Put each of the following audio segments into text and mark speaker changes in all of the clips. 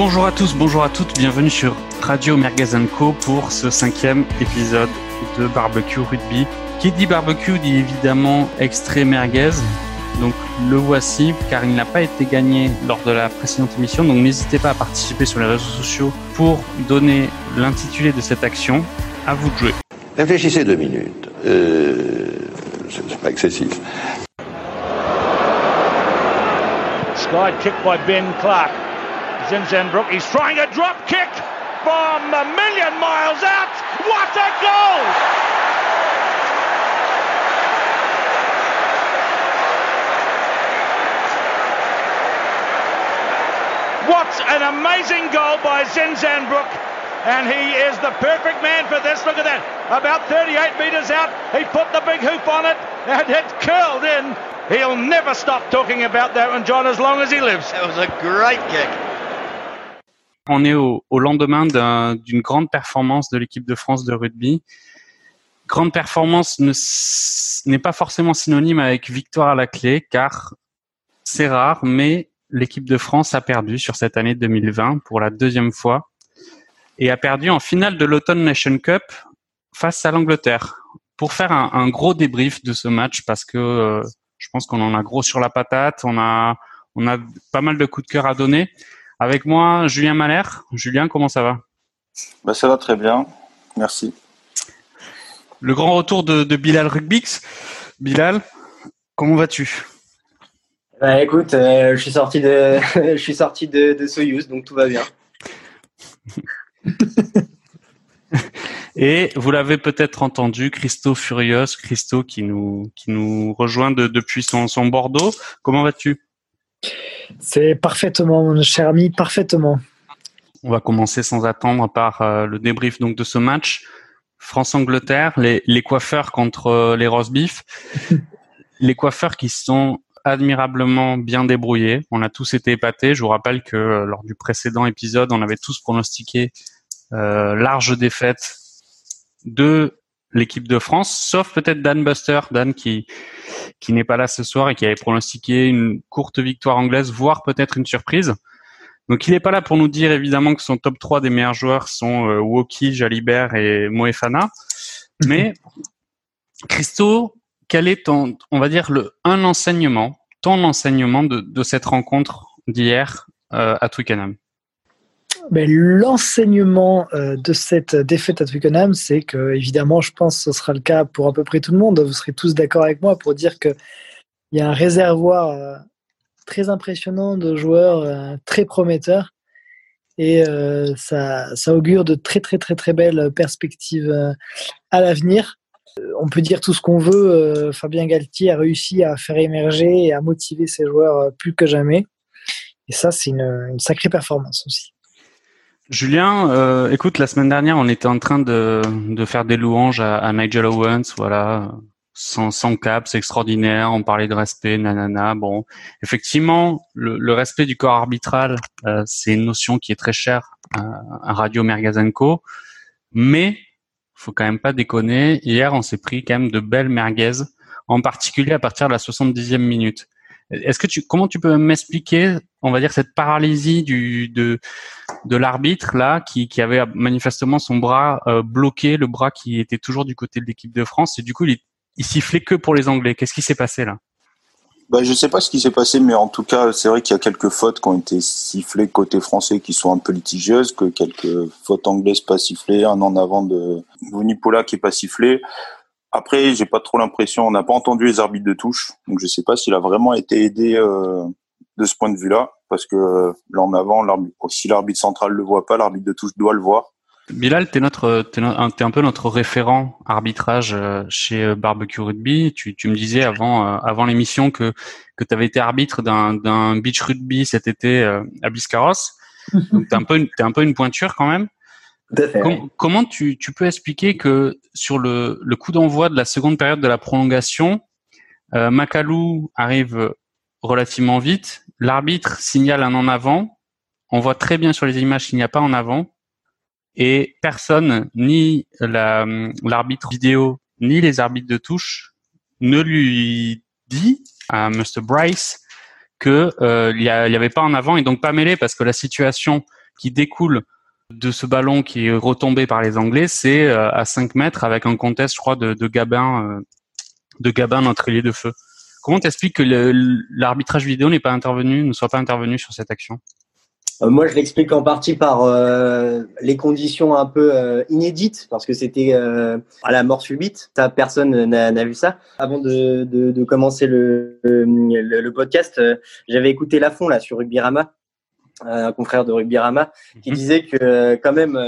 Speaker 1: Bonjour à tous, bonjour à toutes, bienvenue sur Radio Merguez Co pour ce cinquième épisode de Barbecue Rugby. Qui dit barbecue dit évidemment extrait merguez. Donc le voici car il n'a pas été gagné lors de la précédente émission. Donc n'hésitez pas à participer sur les réseaux sociaux pour donner l'intitulé de cette action. À vous de jouer.
Speaker 2: Réfléchissez deux minutes. Euh, c'est pas excessif.
Speaker 3: Sky kick by Ben Clark. Zinzenbrook, he's trying a drop kick from a million miles out. What a goal! What an amazing goal by Zinzenbrook. And he is the perfect man for this. Look at that. About 38 metres out, he put the big hoop on it and it curled in. He'll never stop talking about that one, John, as long as he lives.
Speaker 4: That was a great kick.
Speaker 1: On est au, lendemain d'une grande performance de l'équipe de France de rugby. Grande performance n'est pas forcément synonyme avec victoire à la clé, car c'est rare, mais l'équipe de France a perdu sur cette année 2020 pour la deuxième fois et a perdu en finale de l'Autumn Nation Cup face à l'Angleterre. Pour faire un, gros débrief de ce match, parce que euh, je pense qu'on en a gros sur la patate, on a pas mal de coups de cœur à donner. Avec moi, Julien Malher. Julien, comment ça va?
Speaker 5: Bah, Ça va très bien, merci.
Speaker 1: Le grand retour de, de Bilal Rugbix. Bilal, comment vas-tu?
Speaker 6: Bah, écoute, euh, je suis sorti de, je suis sorti de, de Soyuz, donc tout va bien.
Speaker 1: Et vous l'avez peut-être entendu, Christo Furios, Christo qui nous, qui nous rejoint de, depuis son, son Bordeaux. Comment vas-tu?
Speaker 7: C'est parfaitement, mon cher ami, parfaitement.
Speaker 1: On va commencer sans attendre par euh, le débrief donc de ce match. France-Angleterre, les, les coiffeurs contre euh, les roast beef. les coiffeurs qui sont admirablement bien débrouillés. On a tous été épatés. Je vous rappelle que euh, lors du précédent épisode, on avait tous pronostiqué large défaite de l'équipe de France, sauf peut-être Dan Buster, Dan qui qui n'est pas là ce soir et qui avait pronostiqué une courte victoire anglaise, voire peut-être une surprise. Donc il n'est pas là pour nous dire évidemment que son top 3 des meilleurs joueurs sont euh, Woki, Jalibert et Moefana. Mais Christo, quel est ton, on va dire, le un enseignement, ton enseignement de, de cette rencontre d'hier euh, à Twickenham?
Speaker 7: L'enseignement euh, de cette défaite à Twickenham, c'est que, évidemment, je pense que ce sera le cas pour à peu près tout le monde. Vous serez tous d'accord avec moi pour dire qu'il y a un réservoir euh, très impressionnant de joueurs euh, très prometteurs et ça, ça augure de très, très, très, très belles perspectives à l'avenir on peut dire tout ce qu'on veut. Fabien Galtier a réussi à faire émerger et à motiver ses joueurs plus que jamais. Et ça, c'est une, une, sacrée performance aussi.
Speaker 1: Julien, euh, écoute, la semaine dernière, on était en train de, faire des louanges à, Nigel Owens, voilà, sans, sans cap, c'est extraordinaire. On parlait de respect, nanana. Bon, effectivement, le, le respect du corps arbitral, euh, c'est une notion qui est très chère à, à Radio Mergazenco, mais faut quand même pas déconner. Hier, on s'est pris quand même de belles merguez, en particulier à partir de la 70e minute. Est-ce que tu, comment tu peux m'expliquer, on va dire, cette paralysie du, de, de l'arbitre là, qui, qui avait manifestement son bras euh, bloqué, le bras qui était toujours du côté de l'équipe de France, et du coup, il, il sifflait que pour les Anglais. Qu'est-ce qui s'est passé là?
Speaker 5: Bah, je sais pas ce qui s'est passé, mais en tout cas, c'est vrai qu'il y a quelques fautes qui ont été sifflées côté français qui sont un peu litigieuses, que quelques fautes anglaises pas sifflées, un en avant de Vunipola qui est pas sifflé. Après, j'ai pas trop l'impression, on n'a pas entendu les arbitres de touche, donc je sais pas s'il a vraiment été aidé euh, de ce point de vue-là, parce que euh, là en avant, si l'arbitre central le voit pas, l'arbitre de touche doit le voir.
Speaker 1: Bilal, t'es notre, t'es un, es un peu notre référent arbitrage euh, chez Barbecue Rugby. Tu, tu me disais avant, euh, avant l'émission que que t'avais été arbitre d'un, d'un beach rugby cet été euh, à Biscarrosse. Donc t'es un peu, une, t'es un peu une pointure quand même. Com- comment tu, tu peux expliquer que sur le, le coup d'envoi de la seconde période de la prolongation, euh, Macalou arrive relativement vite, l'arbitre signale un en avant, on voit très bien sur les images qu'il n'y a pas en avant, et personne, ni la, l'arbitre vidéo, ni les arbitres de touche, ne lui dit à Mr. Bryce que euh, il y, avait pas en avant et donc pas mêlé parce que la situation qui découle de ce ballon qui est retombé par les Anglais, c'est euh, à 5 mètres avec un contest, je crois, de, de Gabin, euh, de Gabin, notre ailier de feu. Comment t'expliques que l'arbitrage vidéo n'est pas intervenu, ne soit pas intervenu sur cette action?
Speaker 6: Euh, moi, je l'explique en partie par euh, les conditions un peu euh, inédites, parce que c'était à la mort subite. Ta personne n'a vu ça. Avant de, de, de commencer le, le, podcast, j'avais écouté Lafont là sur Rugby-Rama, un confrère de Rugby-Rama, qui mhm. disait que quand même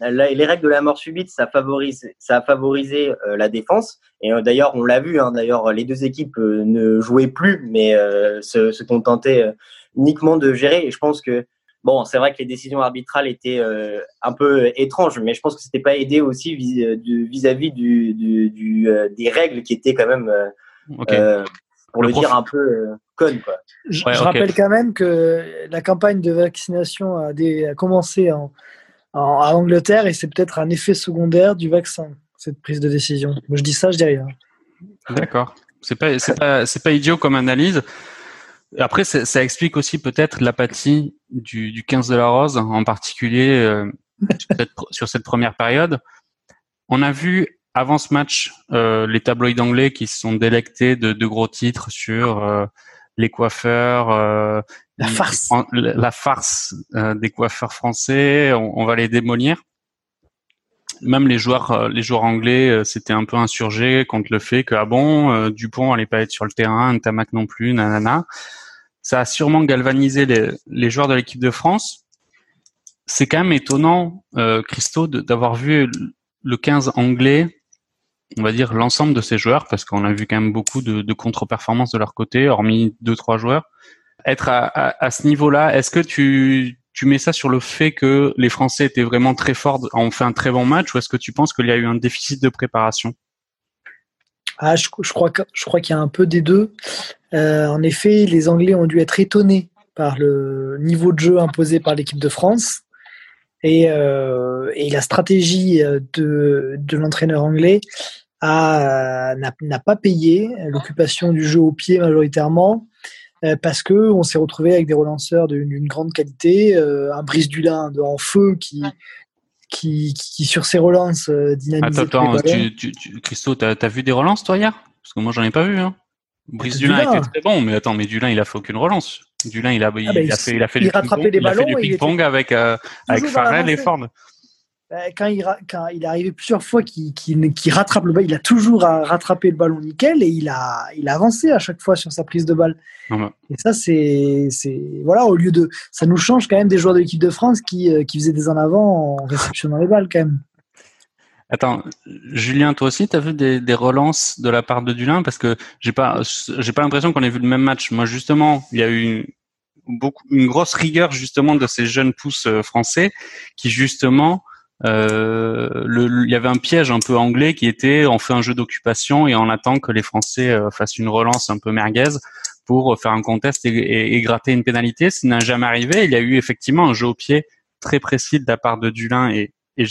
Speaker 6: les règles de la mort subite, ça favorise, ça a favorisé la défense. Et d'ailleurs, on l'a vu. Hein, d'ailleurs, les deux équipes ne jouaient plus, mais se, se contentaient uniquement de gérer. Et je pense que Bon, c'est vrai que les décisions arbitrales étaient euh, un peu étranges, mais je pense que c'était pas aidé aussi vis-à-vis du, du, du, euh, des règles qui étaient quand même, euh, pour le, dire un peu connes. Quoi.
Speaker 7: Je, rappelle quand même que la campagne de vaccination a, des, a commencé en, en, à Angleterre et c'est peut-être un effet secondaire du vaccin, cette prise de décision. Moi, je dis ça, je dis rien.
Speaker 1: D'accord. C'est pas, c'est pas, c'est pas idiot comme analyse. Après, ça explique aussi peut-être l'apathie du, du 15 de la Rose, en particulier euh, sur, cette, première période. On a vu avant ce match euh, les tabloïds anglais qui se sont délectés de, de gros titres sur euh, les coiffeurs, euh,
Speaker 7: la farce,
Speaker 1: la, farce des coiffeurs français. On, on, va les démolir. Même les joueurs, les joueurs anglais s'étaient un peu insurgés contre le fait que ah bon, Dupont allait pas être sur le terrain, Tamac non plus, nanana ça a sûrement galvanisé les, les joueurs de l'équipe de France. C'est quand même étonnant, euh, Christo, d'avoir vu le 15 anglais, on va dire l'ensemble de ces joueurs, parce qu'on a vu quand même beaucoup de, contre-performances de leur côté, hormis deux trois joueurs. Être à, ce niveau-là, est-ce que tu, tu mets ça sur le fait que les Français étaient vraiment très forts, ont fait un très bon match, ou est-ce que tu penses qu'il y a eu un déficit de préparation?
Speaker 7: Ah, je, je crois qu'il y a un peu des deux. Euh, en effet, les Anglais ont dû être étonnés par le niveau de jeu imposé par l'équipe de France. Et, euh, et, la stratégie de, de l'entraîneur anglais n'a pas payé l'occupation du jeu au pied majoritairement euh, parce que on s'est retrouvé avec des relanceurs d'une grande qualité, euh, un brise du lin en feu qui, qui, qui, sur ses relances euh, dynamise.
Speaker 1: Attends, attends tu, tu, tu, Christo, t'as as vu des relances toi hier? Parce que moi j'en ai pas vu. Hein. Brice Dulin était très bon, mais attends, mais Dulin il a fait aucune relance. Dulin il a, il, ah bah, il a fait, il a fait, il du ping-pong avec, euh, avec Farrell et Ford.
Speaker 7: Euh, quand il, quand il est arrivé plusieurs fois qu'il qu rattrape le ballon, il a toujours rattrapé le ballon nickel et il a, il a avancé à chaque fois sur sa prise de balle. Et ça, c'est, voilà, au lieu de, ça nous change quand même des joueurs de l'équipe de France qui, euh, qui faisaient des en avant en réceptionnant les balles quand même.
Speaker 1: Attends, Julien, toi aussi, tu as vu des, des, relances de la part de Dulin? Parce que j'ai pas, j'ai pas l'impression qu'on ait vu le même match. Moi, justement, il y a eu beaucoup, une grosse rigueur justement de ces jeunes pousses euh, français qui justement euh, il y avait un piège un peu anglais qui était on fait un jeu d'occupation et on attend que les Français euh, fassent une relance un peu merguez pour faire un contest et, et, gratter une pénalité. Ce n'a jamais arrivé. Il y a eu effectivement un jeu au pied très précis de la part de Dulin et, et.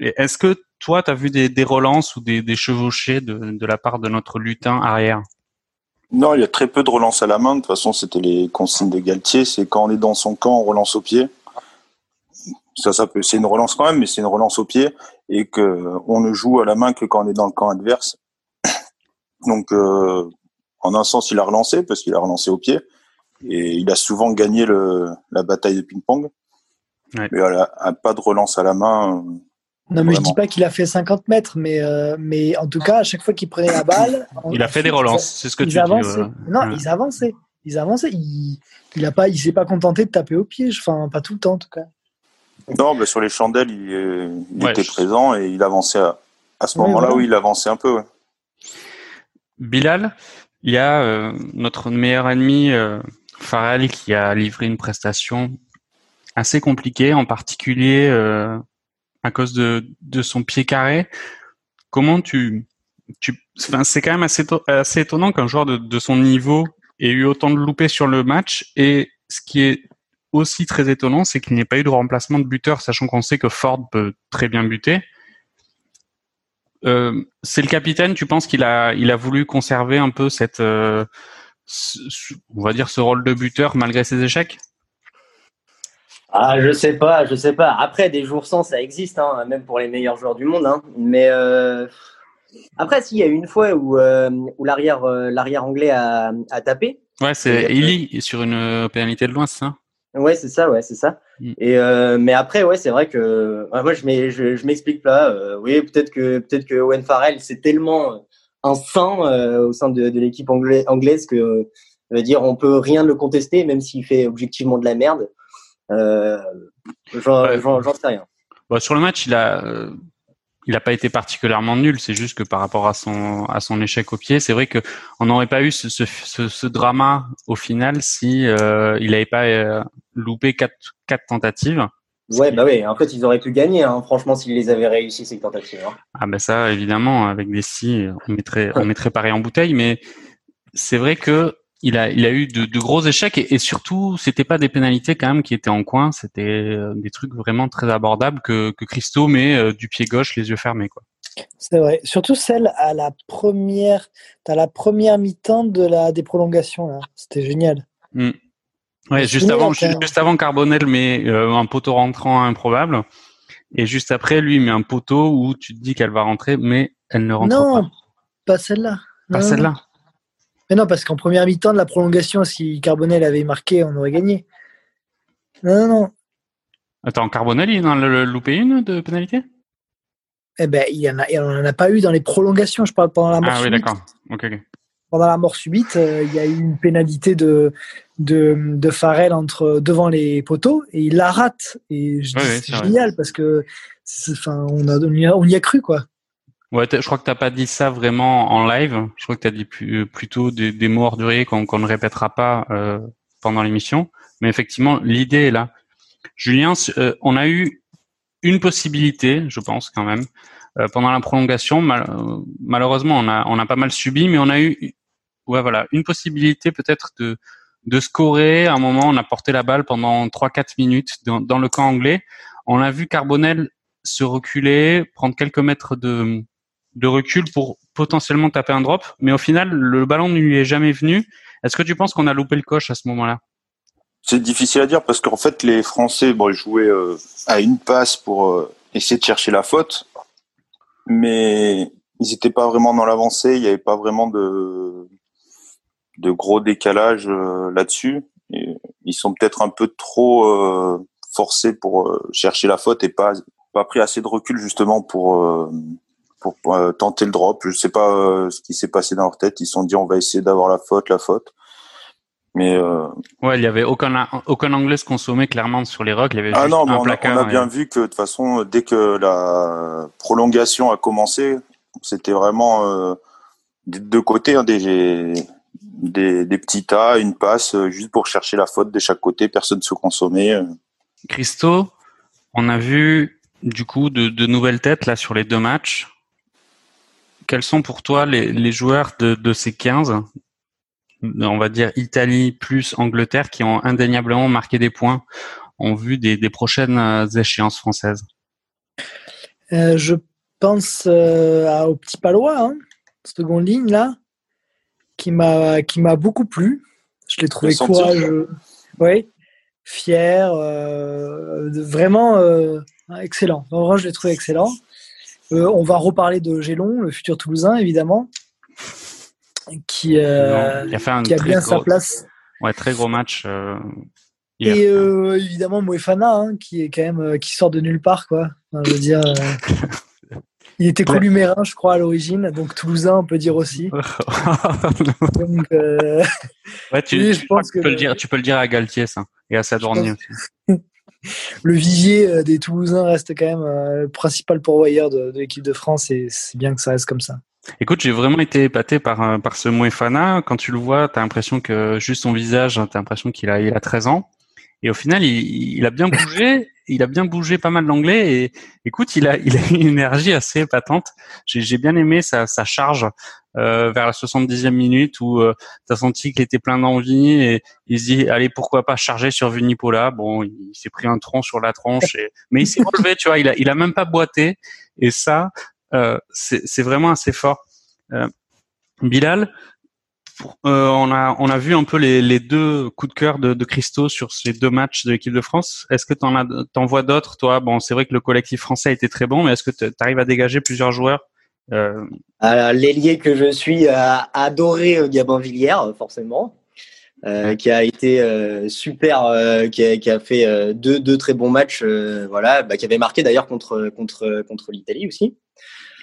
Speaker 1: Est-ce que toi, tu as vu des, des, relances ou des, des chevauchés de, de, la part de notre lutin arrière?
Speaker 5: Non, il y a très peu de relances à la main. De toute façon, c'était les consignes de Galtier. C'est quand on est dans son camp, on relance au pied ça, ça peut, c'est une relance quand même, mais c'est une relance au pied et que on ne joue à la main que quand on est dans le camp adverse. Donc, euh, en un sens, il a relancé parce qu'il a relancé au pied et il a souvent gagné le, la bataille de ping-pong. Ouais. Mais voilà, pas de relance à la main.
Speaker 7: Non, mais je dis pas qu'il a fait 50 mètres, mais, euh, mais en tout cas, à chaque fois qu'il prenait la balle.
Speaker 1: il a fait des relances, c'est ce que tu
Speaker 7: avançaient. dis. Non, ils avançaient. Ils avançaient. Il, il a pas, il s'est pas contenté de taper au pied. Enfin, pas tout le temps, en tout cas.
Speaker 5: Non, mais sur les chandelles, il, il était présent et il avançait à, à ce moment-là où il avançait un peu. Ouais.
Speaker 1: Bilal, il y a euh, notre meilleur ennemi, euh, Farrell, qui a livré une prestation assez compliquée, en particulier euh, à cause de, de son pied carré. Comment tu, tu enfin, c'est quand même assez, assez étonnant qu'un joueur de, de son niveau ait eu autant de loupés sur le match et ce qui est aussi très étonnant, c'est qu'il n'y ait pas eu de remplacement de buteur, sachant qu'on sait que Ford peut très bien buter. Euh, c'est le capitaine, tu penses qu'il a, il a voulu conserver un peu cette, euh, on va dire, ce rôle de buteur malgré ses échecs?
Speaker 6: Ah, je sais pas, je sais pas. Après, des jours sans, ça existe, hein, même pour les meilleurs joueurs du monde. Hein. Mais euh, après, s'il y a eu une fois où, euh, où l'arrière euh, l'arrière anglais a, a tapé.
Speaker 1: Ouais, c'est Illy sur une pénalité de loin, c'est ça?
Speaker 6: Ouais, c'est ça, ouais, c'est ça. Mm. Et mais après, ouais, c'est vrai que moi, je m'explique pas. oui, peut-être que peut-être que Owen Farrell, c'est tellement un sang au sein de, de l'équipe anglaise que veut dire on peut rien le contester, même s'il fait objectivement de la merde. Euh, J'en sais rien.
Speaker 1: Bah, sur le match, il a, euh, il n'a pas été particulièrement nul. C'est juste que par rapport à son à son échec au pied, c'est vrai que on n'aurait pas eu ce, ce, ce, drama au final si euh, il n'avait pas euh, loupé quatre quatre tentatives.
Speaker 6: Ouais, bah oui. En fait, ils auraient pu gagner, hein, franchement, s'ils les avaient réussi ces tentatives. Hein.
Speaker 1: Ah ben ça, évidemment, avec des si, on mettrait on mettrait pareil en bouteille, mais c'est vrai que il a, il a eu de, de gros échecs et, et surtout, c'était pas des pénalités quand même qui étaient en coin, c'était euh, des trucs vraiment très abordables que, que Christo met euh, du pied gauche, les yeux fermés, quoi.
Speaker 7: C'est vrai. Surtout celle à la première, à la première mi-temps de la des prolongations là. C'était génial.
Speaker 1: Mm. Ouais, juste avant, juste avant Carbonel met euh, un poteau rentrant improbable et juste après lui met un poteau où tu te dis qu'elle va rentrer, mais elle ne rentre
Speaker 7: pas.
Speaker 1: Non,
Speaker 7: pas celle-là.
Speaker 1: Pas celle-là.
Speaker 7: Mais non, parce qu'en première mi-temps de la prolongation, si Carbonel avait marqué, on aurait gagné. Non, non, non.
Speaker 1: Attends, Carbonel, il en a loupé une de pénalité?
Speaker 7: Eh ben, il y en a, a pas eu dans les prolongations. Je parle pendant la mort subite. Ah oui, d'accord.
Speaker 1: Ok,
Speaker 7: Pendant la mort subite, euh, il y a eu une pénalité de de, de Farrell entre devant les poteaux et il la rate. Et c'est génial parce que, enfin, on, a, on y a cru quoi.
Speaker 1: Ouais, je crois que t'as pas dit ça vraiment en live. Je crois que tu as dit euh, plutôt des, mots orduriers qu'on ne répétera pas euh, pendant l'émission. Mais effectivement, l'idée est là. Julien, euh, on a eu une possibilité, je pense quand même, pendant la prolongation. malheureusement, on a, on a pas mal subi, mais on a eu, ouais, voilà, une possibilité peut-être de, de scorer. À un moment, on a porté la balle pendant 3-4 minutes dans le camp anglais. On a vu Carbonel se reculer, prendre quelques mètres de, de recul pour potentiellement taper un drop, mais au final, le ballon ne lui est jamais venu. Est-ce que tu penses qu'on a loupé le coche à ce moment-là?
Speaker 5: C'est difficile à dire parce qu'en fait, les Français jouaient euh, à une passe pour euh, essayer de chercher la faute, mais ils n'étaient pas vraiment dans l'avancée. Il n'y avait pas vraiment de, de gros décalage euh, là-dessus. Ils sont peut-être un peu trop forcés pour chercher la faute et pas pas pris assez de recul justement pour pour, euh, tenter le drop. Je sais pas euh, ce qui s'est passé dans leur tête. Ils se sont dit on va essayer d'avoir la faute, la faute. Mais euh...
Speaker 1: ouais, il y avait aucun aucun anglais se consommait clairement sur les rocks. Il y avait
Speaker 5: ah
Speaker 1: juste
Speaker 5: non, mais
Speaker 1: un
Speaker 5: on,
Speaker 1: placard
Speaker 5: a, on a bien vu que de toute façon, dès que la prolongation a commencé, c'était vraiment euh, des deux côtés hein, des, des, des petits tas, une passe euh, juste pour chercher la faute de chaque côté. Personne se consommait.
Speaker 1: Christo, on a vu du coup de, de nouvelles têtes là sur les deux matchs quels sont pour toi les, joueurs de, ces 15, on va dire Italie plus Angleterre, qui ont indéniablement marqué des points en vue des, prochaines euh, échéances françaises?
Speaker 7: Euh, Je pense euh, au petit Palois, hein, seconde ligne là, qui m'a qui m'a beaucoup plu. Je l'ai trouvé courageux, oui, fier, vraiment excellent. En vrai, je l'ai trouvé excellent. Euh, on va reparler de Gélon, le futur Toulousain, évidemment, qui, euh, a, bien sa place.
Speaker 1: Ouais, très gros match. Euh,
Speaker 7: et évidemment Moefana, hein, qui est quand même qui sort de nulle part, quoi. je veux dire. Il était columérin, je crois, à l'origine, donc toulousain, on peut dire aussi.
Speaker 1: donc, ouais, tu, peux le dire, tu peux le dire à Galtier, ça, et à Sadorni aussi.
Speaker 7: le vivier euh, des Toulousains reste quand même euh, le principal pourvoyeur de, l'équipe de France et c'est bien que ça reste comme ça.
Speaker 1: Écoute, j'ai vraiment été épaté par, euh, par ce Moefana. Quand tu le vois, tu as l'impression que juste son visage, tu as l'impression qu'il a, il a 13 ans. Et au final, il, a bien bougé. Il a bien bougé pas mal l'anglais. Et écoute, il a, il a une énergie assez épatante. J'ai bien aimé sa, charge vers la 70e minute où euh, tu as senti qu'il était plein d'envie et il se dit allez pourquoi pas charger sur Vunipola. Bon, il, s'est pris un tronc sur la tronche, et... mais il s'est relevé. Tu vois, il a, il a même pas boité. Et ça, euh, c'est vraiment assez fort. Euh, Bilal, on a on a vu un peu les, les deux coups de cœur de, de Christo sur ces deux matchs de l'équipe de France. Est-ce que t'en vois d'autres toi? Bon, c'est vrai que le collectif français a été très bon, mais est-ce que tu arrives à dégager plusieurs joueurs
Speaker 6: euh... L'ailier que je suis a adoré Gabin Villière, forcément. Euh, qui a été euh, super, euh, qui a, qui, a, fait deux, deux, très bons matchs, voilà, bah, qui avait marqué d'ailleurs contre contre contre l'Italie aussi.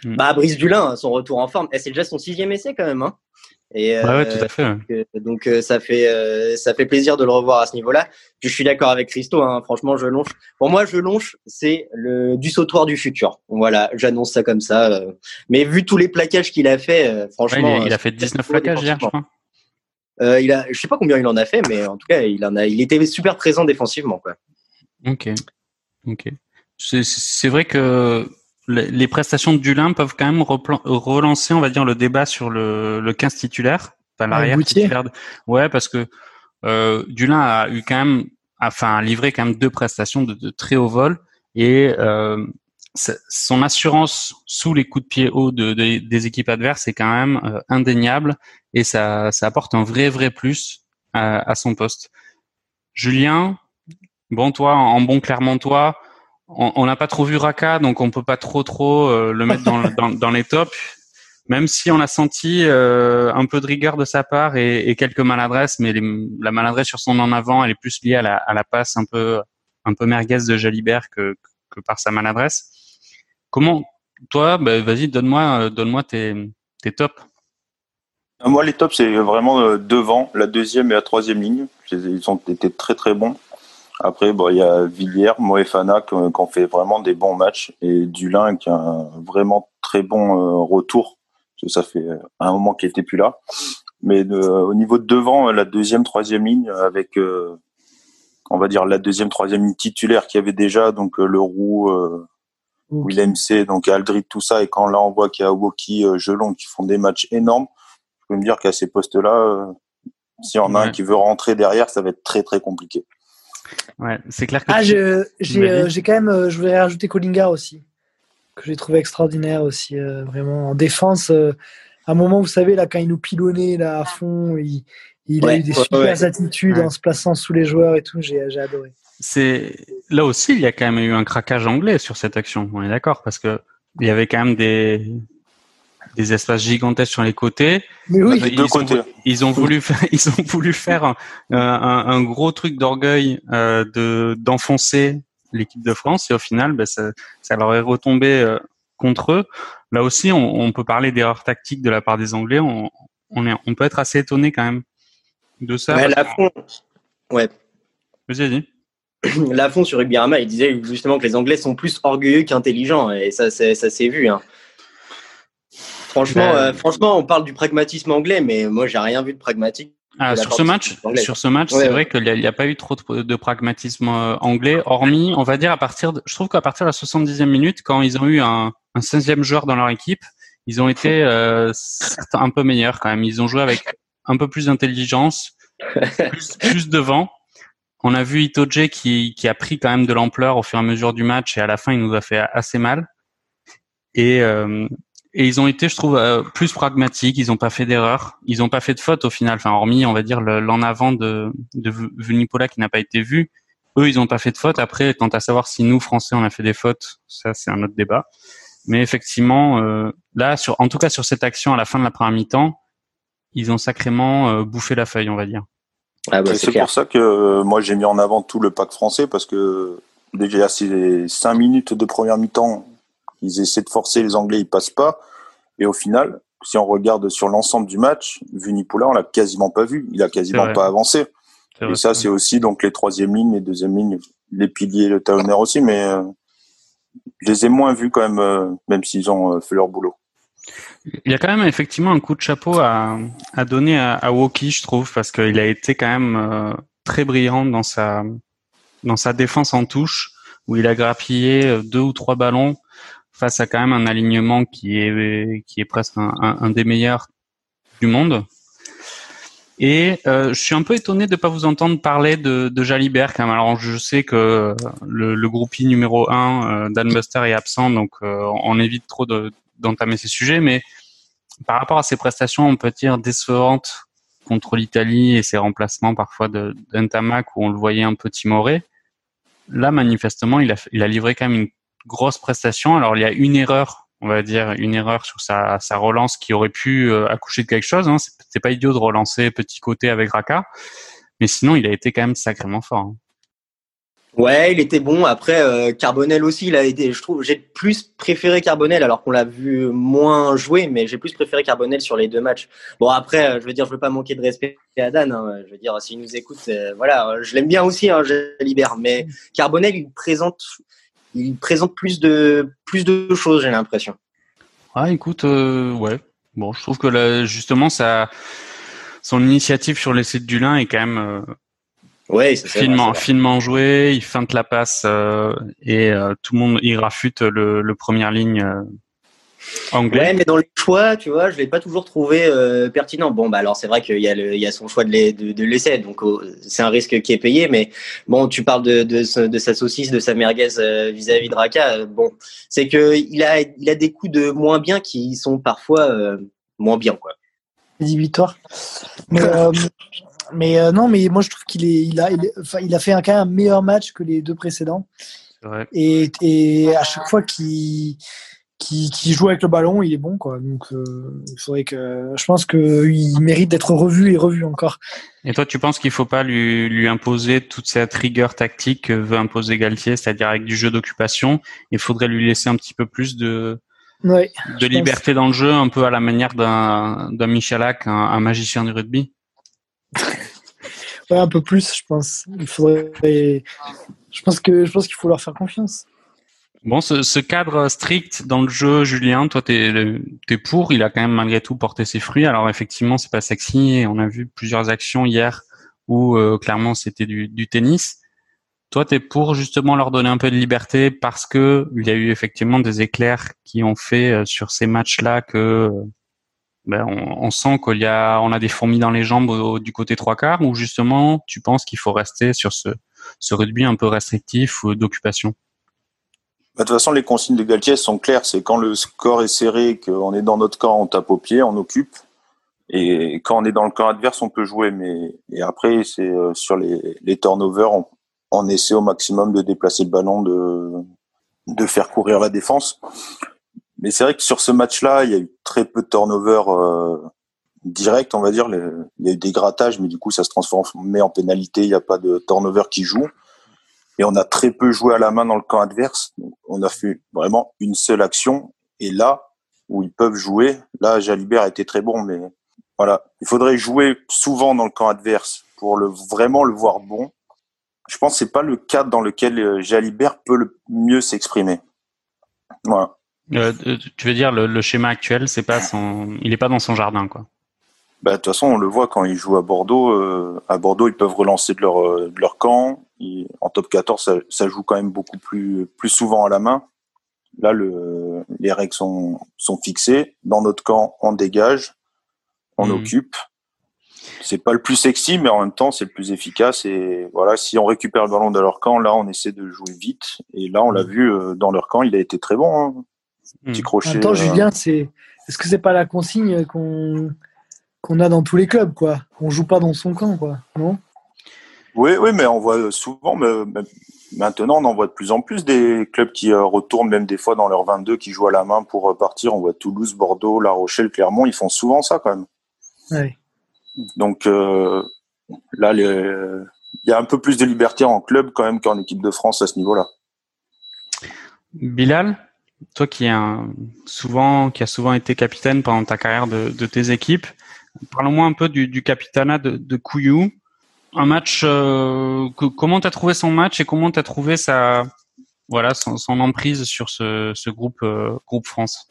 Speaker 6: Mm. Bah Brice Dulin, hein, son retour en forme, eh, c'est déjà son sixième essai quand même. Hein.
Speaker 1: Et, ouais, tout à fait.
Speaker 6: Donc, ça fait ça fait plaisir de le revoir à ce niveau-là. je suis d'accord avec Christo. Hein, franchement, je longe. Pour moi, je longe, c'est le du sautoir du futur. Voilà, j'annonce ça comme ça. mais vu tous les plaquages qu'il a fait, franchement,
Speaker 1: il, a, fait 19 plaquages hier, je crois.
Speaker 6: Euh, il a, je sais pas combien il en a fait, mais en tout cas, il en a, il était super présent défensivement, quoi.
Speaker 1: Ok, ok. C'est vrai que les prestations de Dulin peuvent quand même relancer, on va dire, le débat sur le, le 15 titulaire,
Speaker 7: pas l'arrière titulaire.
Speaker 1: Ouais, parce que euh, Dulin a eu quand même, enfin, livré quand même deux prestations de, de très haut vol et euh, son assurance sous les coups de pied hauts de, des équipes adverses est quand même euh, indéniable et ça, ça apporte un vrai vrai plus à, à, son poste. Julien, bon toi en bon clairement toi, on n'a pas trop vu Raka donc on peut pas trop trop euh, le mettre dans, les tops. Même si on a senti euh, un peu de rigueur de sa part et, quelques maladresses, mais la maladresse sur son en avant, elle est plus liée à la, passe un peu un peu merguez de Jalibert que, par sa maladresse. Comment, toi, bah, vas-y, donne-moi, euh, donne-moi tes, tes tops.
Speaker 5: Moi, les tops, c'est vraiment devant, la deuxième et la troisième ligne. Ils ont été très très bons. Après, bon, il y a Villiers, Moefana qui, ont fait vraiment des bons matchs et Dulin qui a un vraiment très bon retour. Ça fait un moment qu'il était plus là. Mais au niveau de devant, la deuxième, troisième ligne avec, on va dire la deuxième, troisième ligne titulaire qui avait déjà donc le roux, Willem C, donc Aldrit, tout ça, et quand là on voit qu'il y a Woki, euh, Gelon qui font des matchs énormes, je peux me dire qu'à ces postes-là, euh, s'il y en a un qui veut rentrer derrière, ça va être très très compliqué.
Speaker 1: Ouais, c'est clair que.
Speaker 7: Ah, j'ai euh, quand même, je voudrais rajouter Kolinga aussi, que j'ai trouvé extraordinaire aussi, vraiment en défense. à un moment, vous savez, là, quand il nous pilonnait là à fond, il, il a eu des super attitudes en se plaçant sous les joueurs et tout, j'ai adoré
Speaker 1: c'est là aussi il y a quand même eu un craquage anglais sur cette action. On est d'accord parce que il y avait quand même des des espaces gigantesques sur les côtés.
Speaker 7: Mais oui,
Speaker 1: ils, ont, ils ont voulu faire, ils ont voulu faire un, un, gros truc d'orgueil euh, de d'enfoncer l'équipe de France et au final, ben, ça, ça leur est retombé euh, contre eux. Là aussi, on, on peut parler d'erreurs tactiques de la part des Anglais. On, on, est, on peut être assez étonné quand même de ça.
Speaker 6: Ouais, la Ouais.
Speaker 1: Vas-y, vas-y.
Speaker 6: Lafont sur Rugby il disait justement que les Anglais sont plus orgueilleux qu'intelligents, et ça, ça s'est vu. Hein. Franchement, ben, euh, franchement, on parle du pragmatisme anglais, mais moi, j'ai rien vu de pragmatique.
Speaker 1: Ah, sur, ce match, sur ce match, c'est vrai qu'il n'y a, pas eu trop de, pragmatisme euh, anglais, hormis, on va dire, à partir de, je trouve qu'à partir de la 70e minute, quand ils ont eu un, un 16e joueur dans leur équipe, ils ont été euh, un peu meilleurs quand même. Ils ont joué avec un peu plus d'intelligence, plus, plus devant. On a vu Itoje qui, qui a pris quand même de l'ampleur au fur et à mesure du match et à la fin il nous a fait assez mal. Et, euh, et ils ont été, je trouve, euh, plus pragmatiques. Ils n'ont pas fait d'erreur. Ils n'ont pas fait de faute au final. Enfin, hormis, on va dire, l'en avant de, de Vunipola qui n'a pas été vu. Eux, ils n'ont pas fait de faute. Après, quant à savoir si nous, Français, on a fait des fautes, ça, c'est un autre débat. Mais effectivement, euh, là, sur, en tout cas sur cette action à la fin de la première mi-temps, ils ont sacrément bouffé la feuille, on va dire.
Speaker 5: Ah bah, c'est pour ça que euh, moi j'ai mis en avant tout le pack français parce que déjà ces cinq minutes de première mi-temps, ils essaient de forcer les Anglais, ils passent pas. Et au final, si on regarde sur l'ensemble du match, Vunipola, on l'a quasiment pas vu. Il a quasiment pas avancé. Et ça, c'est aussi donc les troisième lignes, les deuxième lignes, les piliers, le talonneur aussi. Mais euh, je les ai moins vus quand même, euh, même s'ils ont fait leur boulot.
Speaker 1: Il y a quand même effectivement un coup de chapeau à, à donner à, à Woki, je trouve, parce qu'il a été quand même euh, très brillant dans sa dans sa défense en touche, où il a grappillé euh, deux ou trois ballons face à quand même un alignement qui est qui est presque un, des meilleurs du monde. Et euh, je suis un peu étonné de ne pas vous entendre parler de, de Jalibert quand même. Alors je sais que le, le groupie numéro 1, Dan Buster, est absent, donc on évite trop de, d'entamer ces sujets, mais par rapport à ses prestations, on peut dire décevantes contre l'Italie et ses remplacements parfois de d'Entamac où on le voyait un peu timoré. Là, manifestement, il a, il a livré quand même une grosse prestation. Alors, il y a une erreur, on va dire, une erreur sur sa, relance qui aurait pu euh, accoucher de quelque chose. Hein. C'est pas idiot de relancer petit côté avec Raka. Mais sinon, il a été quand même sacrément fort. Hein.
Speaker 6: Ouais, il était bon. Après, euh, Carbonel aussi, il a été. Je trouve, j'ai plus préféré Carbonel alors qu'on l'a vu moins jouer, mais j'ai plus préféré Carbonel sur les deux matchs. Bon, après, euh, je veux dire, je veux pas manquer de respect à Dan. Hein. Je veux dire, s'il nous écoute, voilà, je l'aime bien aussi, hein, je libère. Mais Carbonel, il présente, il présente plus de plus de choses, j'ai l'impression.
Speaker 1: Ah, écoute, ouais. Bon, je trouve que là, justement, ça, son initiative sur les sites du Lin est quand même
Speaker 6: Ouais,
Speaker 1: finement, finement joué, il feinte la passe euh, et euh, tout le monde il rafute le, le première ligne euh, anglais.
Speaker 6: Ouais, mais dans les choix, tu vois, je l'ai pas toujours trouvé pertinent. Bon, bah alors c'est vrai qu'il y a le, il y a son choix de, de, de l'essai, donc oh, c'est un risque qui est payé. Mais bon, tu parles de, de, de sa saucisse, de sa merguez vis-à-vis de Raka. bon, c'est que il a, il a des coups de moins bien qui sont parfois moins bien, quoi.
Speaker 7: 10 victoires. Mais, mais euh, non, mais moi je trouve qu'il est, il a, il, a fait un, quand même un meilleur match que les deux précédents.
Speaker 1: Vrai.
Speaker 7: Et, et à chaque fois qu'il qui, joue avec le ballon, il est bon quoi. Donc euh, il faudrait que, je pense qu'il mérite d'être revu et revu encore.
Speaker 1: Et toi, tu penses qu'il faut pas lui, lui imposer toute cette rigueur tactique que veut imposer Galtier, c'est-à-dire avec du jeu d'occupation Il faudrait lui laisser un petit peu plus de
Speaker 7: ouais,
Speaker 1: de liberté dans le jeu, un peu à la manière d'un d'un Michalak, un, un magicien du rugby?
Speaker 7: ouais, un peu plus, je pense. Il faudrait. Je pense que je pense qu'il faut leur faire confiance.
Speaker 1: Bon, ce, ce, cadre strict dans le jeu, Julien, toi, t'es es pour. Il a quand même malgré tout porté ses fruits. Alors effectivement, c'est pas sexy. On a vu plusieurs actions hier où euh, clairement c'était du, du, tennis. Toi, t'es pour justement leur donner un peu de liberté parce que il y a eu effectivement des éclairs qui ont fait euh, sur ces matchs-là que ben, on, sent qu'il y a, on a des fourmis dans les jambes du côté trois quarts, ou justement, tu penses qu'il faut rester sur ce, ce rugby un peu restrictif d'occupation?
Speaker 5: De toute façon, les consignes de Galtier sont claires. C'est quand le score est serré, qu'on est dans notre camp, on tape au pied, on occupe. Et quand on est dans le camp adverse, on peut jouer. Mais et après, c'est euh, sur les, les turnovers, on, on, essaie au maximum de déplacer le ballon, de, de faire courir la défense. Mais c'est vrai que sur ce match-là, il y a eu très peu de turnover euh, direct, on va dire. il y a eu des grattages, mais du coup, ça se transforme en pénalité. Il n'y a pas de turnover qui joue. Et on a très peu joué à la main dans le camp adverse. on a fait vraiment une seule action. Et là, où ils peuvent jouer, là, Jalibert a été très bon, mais voilà, il faudrait jouer souvent dans le camp adverse pour le vraiment le voir bon. Je pense que c'est pas le cadre dans lequel euh, Jalibert peut le mieux s'exprimer. Voilà.
Speaker 1: Euh, euh, tu veux dire le, le, schéma actuel, c'est pas son, il est pas dans son jardin, quoi.
Speaker 5: Bah, de toute façon, on le voit quand ils jouent à Bordeaux. Euh, à Bordeaux, ils peuvent relancer de leur, euh, de leur camp. En top 14, ça, ça, joue quand même beaucoup plus, plus souvent à la main. Là, le, les règles sont, sont fixées. Dans notre camp, on dégage, on mmh. occupe. C'est pas le plus sexy, mais en même temps, c'est le plus efficace. Et voilà, si on récupère le ballon de leur camp, là, on essaie de jouer vite. Et là, on l'a mmh. vu dans leur camp, il a été très bon. Hein.
Speaker 7: Petit hmm. crochet. Attends, euh, Julien, c'est est-ce que c'est pas la consigne qu'on qu'on a dans tous les clubs, quoi? On joue pas dans son camp, quoi, non?
Speaker 5: Oui, oui, mais on voit souvent, mais maintenant, on en voit de plus en plus des clubs qui euh, retournent même des fois dans leur 22, qui jouent à la main pour euh, partir. On voit Toulouse, Bordeaux, La Rochelle, Clermont, ils font souvent ça quand même.
Speaker 7: Ouais.
Speaker 5: Donc là, il y a un peu plus de liberté en club quand même qu'en équipe de France à ce niveau-là.
Speaker 1: Bilal toi qui, a souvent, qui a souvent été capitaine pendant ta carrière de, tes équipes, parlons-moi un peu du, du capitanat de, de Couillou. Un match, euh, comment tu as trouvé son match et comment tu as trouvé sa, voilà, son, emprise sur ce, groupe, euh, groupe France?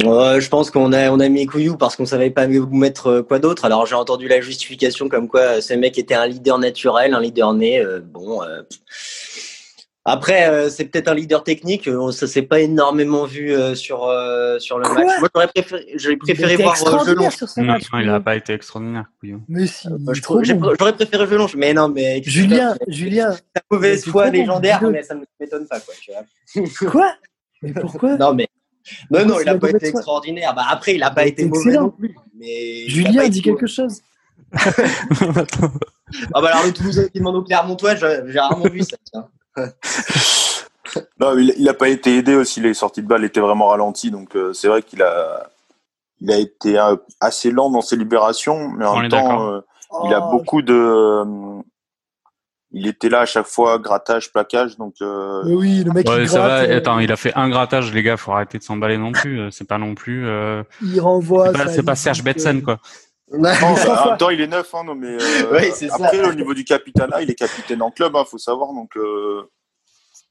Speaker 6: Je pense qu'on a on a mis Couillou parce qu'on savait pas mettre euh, quoi d'autre. Alors j'ai entendu la justification comme quoi ce mec était un leader naturel, un leader né. bon, après, euh, c'est peut-être un leader technique. Euh, ça s'est pas énormément vu euh, sur sur le match. Moi, j'aurais préféré, j'aurais préféré voir Jelon.
Speaker 1: Non, il n'a pas été extraordinaire.
Speaker 7: Mais si,
Speaker 6: j'aurais préféré Jelon. Mais non, mais
Speaker 7: Julien, Julien,
Speaker 6: la mauvaise foi légendaire, mais ça ne m'étonne pas, quoi. Tu
Speaker 7: vois. quoi? Mais pourquoi?
Speaker 6: Non, mais non, non, il n'a pas été extraordinaire. Bah après, il n'a pas été mauvais non plus. Mais
Speaker 7: Julien dit quelque chose.
Speaker 6: Ah bah alors le Toulousain qui demande au Clermontois, j'ai j'ai rarement vu ça. tiens.
Speaker 5: Non, il, il a pas été aidé aussi. Les sorties de balles étaient vraiment ralenties, donc euh, c'est vrai qu'il a, il a été euh, assez lent dans ses libérations, mais en
Speaker 1: On est
Speaker 5: même
Speaker 1: d'accord.
Speaker 5: temps, euh, il a
Speaker 7: Oh,
Speaker 5: beaucoup de, euh, il était là à chaque fois, grattage, plaquage, donc euh,
Speaker 7: mais oui, le mec
Speaker 1: Ouais,
Speaker 7: il
Speaker 1: ça va.
Speaker 7: gratte,
Speaker 1: Attends, il a fait un grattage, les gars. Faut arrêter de s'emballer non plus. C'est pas non plus. euh,
Speaker 7: il renvoie.
Speaker 1: C'est pas, Serge Betsen, quoi.
Speaker 5: Non, bah, en même temps, il est neuf, hein, non, mais euh,
Speaker 6: Oui, c'est ça.
Speaker 5: après, au niveau du capitana, il est capitaine en club, hein, faut savoir, donc euh,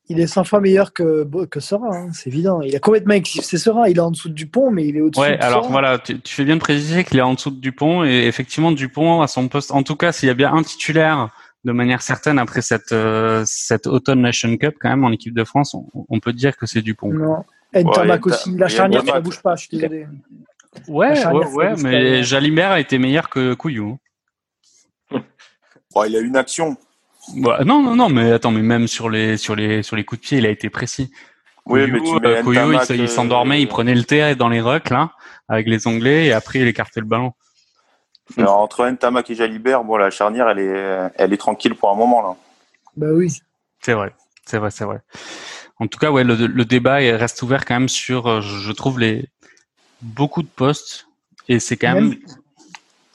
Speaker 7: Il est 100 fois meilleur que, que Serein, hein, c'est évident. Il a complètement éclipsé Serein. Il est en dessous de Dupont, mais il est au-dessus
Speaker 1: Ouais,
Speaker 7: de
Speaker 1: alors voilà, tu, tu fais bien de préciser qu'il est en dessous de Dupont et effectivement Dupont à son poste. En tout cas, s'il y a bien un titulaire de manière certaine après cette euh, cette Autumn Nation Cup quand même en équipe de France, on, on peut dire que c'est Dupont.
Speaker 7: Non. Ntamak
Speaker 5: Ouais,
Speaker 7: aussi.
Speaker 5: Nta-
Speaker 7: La charnière, tu
Speaker 5: Ntamak.
Speaker 7: la bouges pas, je suis désolé.
Speaker 1: Ouais, ouais, ouais, mais. Jalibert a été meilleur que Couillou.
Speaker 5: bon, il a une action.
Speaker 1: Ouais, non, non, non, mais attends, mais même sur les sur les sur les coups de pied, il a été précis.
Speaker 5: Oui, mais
Speaker 1: Couillou,
Speaker 5: tu mets
Speaker 1: euh, Couillou, il
Speaker 5: Ntamak,
Speaker 1: se- il
Speaker 5: euh,
Speaker 1: s'endormait, il prenait le thé dans les rucks là avec les onglets et après il écartait le ballon.
Speaker 5: Alors, entre Ntamak et Jalibert, bon, la charnière, elle est, elle est tranquille pour un moment là.
Speaker 7: Bah oui.
Speaker 1: C'est vrai, c'est vrai, c'est vrai. En tout cas, ouais, le, le débat il reste ouvert quand même sur, euh, je trouve les beaucoup de postes et c'est quand même.
Speaker 7: Même-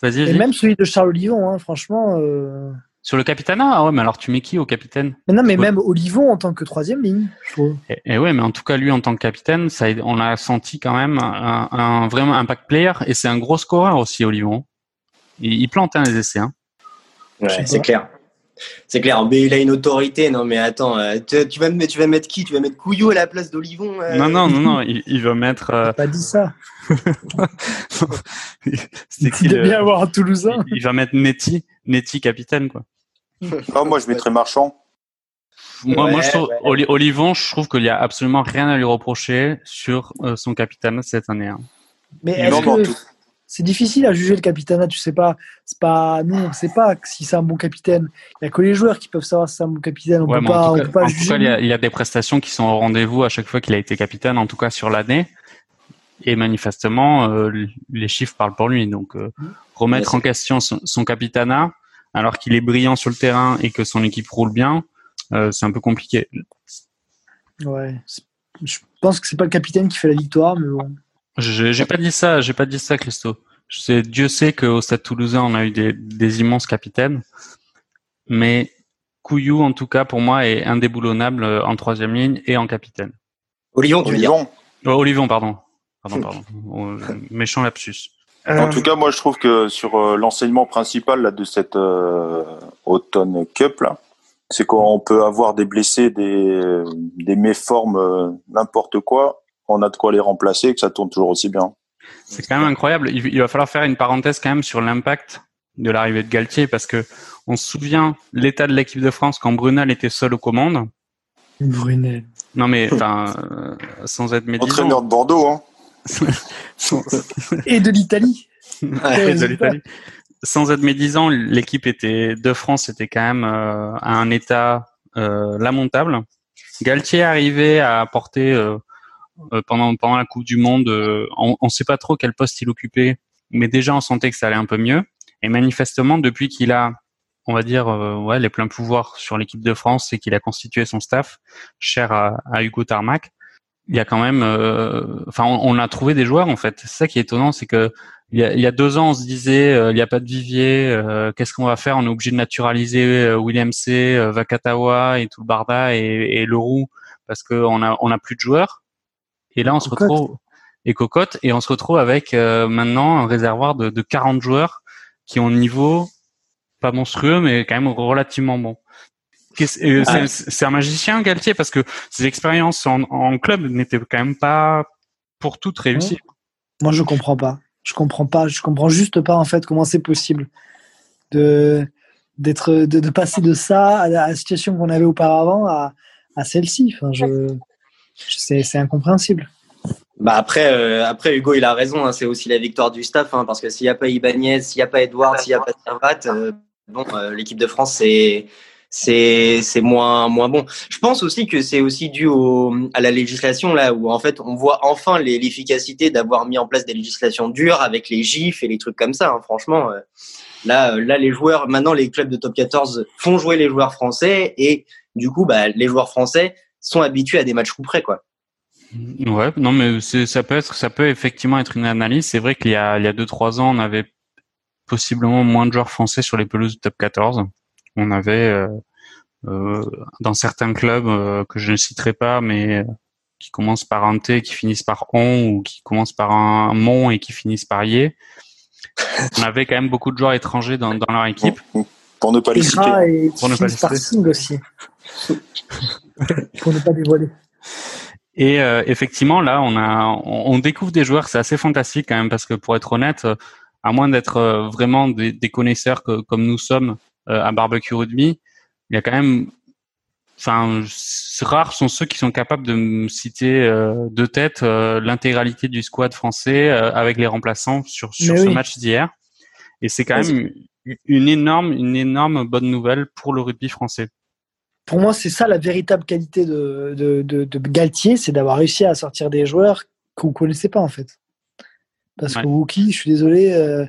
Speaker 1: Vas-y,
Speaker 7: Et même celui de Charles Olivon, hein, franchement. euh,
Speaker 1: Sur le capitana, ah ouais, mais alors tu mets qui au capitaine?
Speaker 7: Mais non, mais même Olivon en tant que troisième ligne, je trouve.
Speaker 1: et, et ouais, mais en tout cas lui en tant que capitaine, ça, on a senti quand même un, un vraiment impact player et c'est un gros scoreur aussi, Olivon. Il, il plante hein, les essais. Hein.
Speaker 6: Ouais, c'est clair. C'est clair, mais il a une autorité. Non, mais attends, euh, tu, tu vas, me- tu vas mettre qui? Tu vas mettre Couillou à la place d'Olivon euh?
Speaker 1: Non, non, non, non, il, il va mettre. euh,
Speaker 7: J'ai pas dit ça.
Speaker 1: c'était qui
Speaker 7: Il
Speaker 1: le-
Speaker 7: aime bien avoir un Toulousain.
Speaker 1: il, il va mettre Netty, Netty capitaine quoi.
Speaker 5: Ah, moi, je mettrais Marchand.
Speaker 1: Moi,
Speaker 6: Ouais,
Speaker 1: moi, je trouve,
Speaker 6: ouais.
Speaker 1: Olivon, je trouve qu'il y a absolument rien à lui reprocher sur euh, son capitaine cette année. hein.
Speaker 7: Mais
Speaker 5: Il
Speaker 7: est-ce que
Speaker 5: tout.
Speaker 7: C'est difficile à juger le capitana Tu sais pas. C'est pas nous, on sait pas si c'est un bon capitaine. Il y a que les joueurs qui peuvent savoir si c'est un bon capitaine. On
Speaker 1: Ouais,
Speaker 7: peut pas, on peut juger.
Speaker 1: cas, il y, a, il y a des prestations qui sont au rendez-vous à chaque fois qu'il a été capitaine, en tout cas sur l'année. Et manifestement, euh, les chiffres parlent pour lui. Donc, euh, remettre
Speaker 6: Ouais,
Speaker 1: en question son, son capitana, alors qu'il est brillant sur le terrain et que son équipe roule bien, euh, c'est un peu compliqué.
Speaker 7: Ouais. Je pense que c'est pas le capitaine qui fait la victoire, mais bon.
Speaker 1: J'ai j'ai pas dit ça, j'ai pas dit ça, Christo. Je sais, Dieu sait qu'au Stade Toulousain, on a eu des, des immenses capitaines, mais Couillou, en tout cas, pour moi, est indéboulonnable euh, en troisième ligne et en capitaine.
Speaker 6: Olivon, tu veux dire
Speaker 5: Olivon.
Speaker 1: Oh, Olivon, pardon. Pardon, pardon. Oh, méchant lapsus.
Speaker 5: En tout cas, moi, je trouve que sur euh, l'enseignement principal là, de cette euh, Autumn Cup, c'est qu'on peut avoir des blessés, des, des méformes, euh, n'importe quoi. On a de quoi les remplacer et que ça tourne toujours aussi bien.
Speaker 1: C'est quand même incroyable. Il, va falloir faire une parenthèse quand même sur l'impact de l'arrivée de Galtier parce que on se souvient l'état de l'équipe de France quand Brunel était seul aux commandes.
Speaker 7: Brunel.
Speaker 1: Non mais enfin, euh, sans être médisant.
Speaker 5: Entraîneur de Bordeaux, hein.
Speaker 7: Et de l'Italie.
Speaker 1: Ouais, de l'Italie. Sans être médisant, l'équipe était de France était quand même euh, à un état euh, lamentable. Galtier arrivait à apporter pendant pendant la Coupe du Monde, euh, on ne sait pas trop quel poste il occupait, mais déjà on sentait que ça allait un peu mieux. Et manifestement, depuis qu'il a, on va dire, euh, ouais, les pleins pouvoirs sur l'équipe de France et qu'il a constitué son staff, cher à, à Hugo Tarmac, il y a quand même, euh, enfin, on, on a trouvé des joueurs en fait. C'est ça qui est étonnant, c'est que il y, a, il y a deux ans, on se disait, euh, il n'y a pas de vivier, euh, qu'est-ce qu'on va faire? On est obligé de naturaliser euh, William C, euh, Vakatawa et tout le Barda et, et Leroux parce qu'on a on a plus de joueurs. Et là, on se
Speaker 7: Cocotte.
Speaker 1: retrouve et cocotte et on se retrouve avec euh, maintenant un réservoir de, de 40 joueurs qui ont un niveau pas monstrueux mais quand même relativement bon. Qu'est-ce- euh, c'est- un magicien Galtier parce que ses expériences en, en club n'étaient quand même pas pour toutes réussies.
Speaker 7: Moi, je comprends pas. Je comprends pas. Je comprends juste pas en fait comment c'est possible de d'être de, de passer de ça à la, situation qu'on avait auparavant à, à celle-ci. Enfin, je, je- c'est incompréhensible.
Speaker 6: Bah après, euh, après Hugo, il a raison. hein, c'est aussi la victoire du staff, hein, parce que s'il n'y a pas Ibanez, s'il n'y a pas Edouard, s'il n'y a pas Servat, euh, bon, euh, l'équipe de France, c'est moins moins bon. Je pense aussi que c'est aussi dû au, à la législation là où en fait on voit enfin l'efficacité d'avoir mis en place des législations dures avec les gifs et les trucs comme ça. Hein. Franchement, là là les joueurs maintenant les clubs de top 14 font jouer les joueurs français et du coup bah les joueurs français sont habitués à des matchs coup près quoi.
Speaker 1: Ouais, non mais ça peut être ça peut effectivement être une analyse. C'est vrai qu'il y a il y a deux trois ans on avait possiblement moins de joueurs français sur les pelouses du top 14 on avait euh, euh, dans certains clubs euh, que je ne citerai pas, mais qui commencent par un T, qui finissent par on, ou qui commencent par un mon et qui finissent par yé. On avait quand même beaucoup de joueurs étrangers dans, leur équipe.
Speaker 5: Pour ne pas les citer.
Speaker 7: Et pour ne pas les citer. aussi. pour ne pas dévoiler.
Speaker 1: Et effectivement, là, on a, on, découvre des joueurs, c'est assez fantastique quand même, parce que pour être honnête, à moins d'être vraiment des, des connaisseurs que, comme nous sommes euh, à barbecue rugby, il y a quand même, enfin, rares sont ceux qui sont capables de me citer euh, de tête euh, l'intégralité du squad français avec les remplaçants sur sur ce match d'hier. Et c'est quand même une énorme, une énorme bonne nouvelle pour le rugby français.
Speaker 7: Pour moi, c'est ça la véritable qualité de, de, de, Galtier, c'est d'avoir réussi à sortir des joueurs qu'on ne connaissait pas en fait. Parce que Wookie, je suis désolé,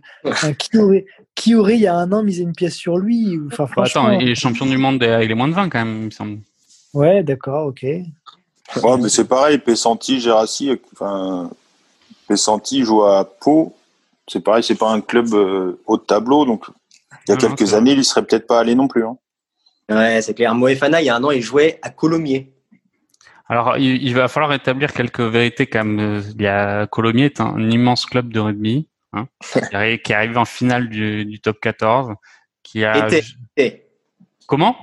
Speaker 7: qui, aurait, qui aurait il y a un an misé une pièce sur lui enfin,
Speaker 1: bah, Attends, il est champion du monde avec les moins de 20 quand même, il me semble.
Speaker 7: Ouais, d'accord, ok.
Speaker 5: Ouais, mais c'est pareil, Pessanti, Gérassi, enfin, Pessanti joue à Pau. C'est pareil, c'est pas un club euh, haut de tableau, donc il y a quelques années, il serait peut-être pas allé non plus. Hein.
Speaker 6: Ouais, c'est clair. Moefana, il y a un an, il jouait à Colomiers.
Speaker 1: Alors, il, va falloir établir quelques vérités quand même. Il y a Colomiers est un immense club de rugby hein, qui, arrive, en finale du, top 14, qui a.
Speaker 6: Était.
Speaker 1: Comment?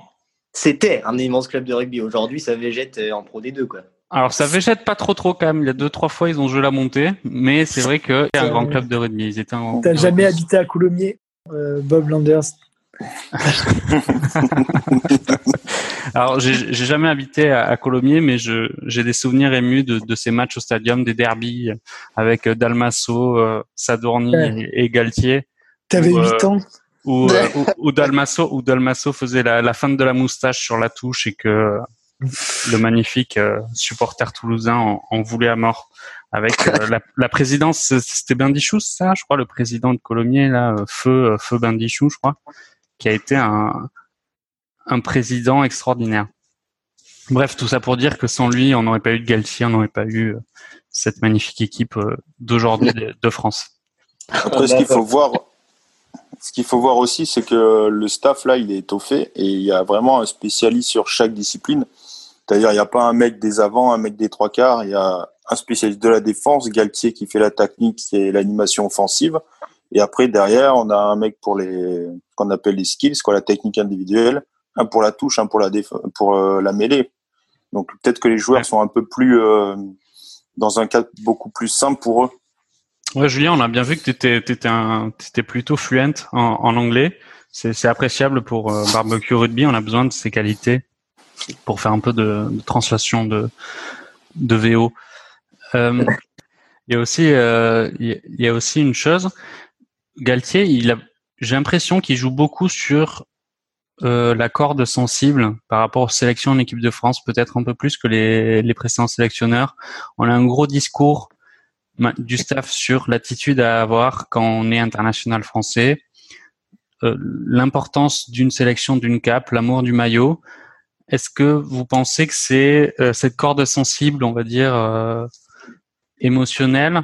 Speaker 6: C'était un immense club de rugby. Aujourd'hui, ça végète euh, en Pro D2, quoi.
Speaker 1: Alors ça végète pas trop trop quand même. Il y a deux trois fois ils ont joué la montée, mais c'est vrai que c'est un grand club de rugby. Ils étaient.
Speaker 7: T'as jamais habité à Coulommiers, euh, Bob Landers
Speaker 1: Alors, j'ai jamais habité à, Colomiers, mais j'ai des souvenirs émus de, ces matchs au stadium, des derbies avec Dalmasso, euh, Sadorni et, Galtier.
Speaker 7: T'avais 8 euh, ans
Speaker 1: où, euh, où, Dalmasso, où Dalmasso faisait la, la fin de la moustache sur la touche et que le magnifique supporter toulousain en, voulait à mort. Avec la, la, présidence, c'était Bendichou, ça, je crois, le président de Colomiers, là, Feu, Feu Bendichou, je crois qui a été un, un président extraordinaire. Bref, tout ça pour dire que sans lui, on n'aurait pas eu de Galtier, on n'aurait pas eu euh, cette magnifique équipe euh, d'aujourd'hui de France.
Speaker 5: Après, ce qu'il faut voir, ce qu'il faut voir aussi, c'est que le staff là, il est étoffé et il y a vraiment un spécialiste sur chaque discipline. C'est-à-dire, il n'y a pas un mec des avants, un mec des trois quarts. Il y a un spécialiste de la défense, Galtier, qui fait la technique et l'animation offensive. Et après, derrière, on a un mec pour les, qu'on appelle les skills, quoi, la technique individuelle, un pour la touche, un pour la pour euh, la mêlée. Donc peut-être que les joueurs sont un peu plus euh, dans un cadre beaucoup plus simple pour eux.
Speaker 1: Ouais, Julien, on a bien vu que tu étais, étais, plutôt fluent en, en anglais. C'est appréciable pour euh, barbecue rugby. On a besoin de ces qualités pour faire un peu de, de translation de, de VO. Euh, il y a aussi, euh, il y a aussi une chose. Galtier, il a, j'ai l'impression qu'il joue beaucoup sur euh, la corde sensible par rapport aux sélections en équipe de France, peut-être un peu plus que les, les précédents sélectionneurs. On a un gros discours du staff sur l'attitude à avoir quand on est international français, euh, l'importance d'une sélection, d'une cape, l'amour du maillot. Est-ce que vous pensez que c'est euh, cette corde sensible, on va dire, euh, émotionnelle,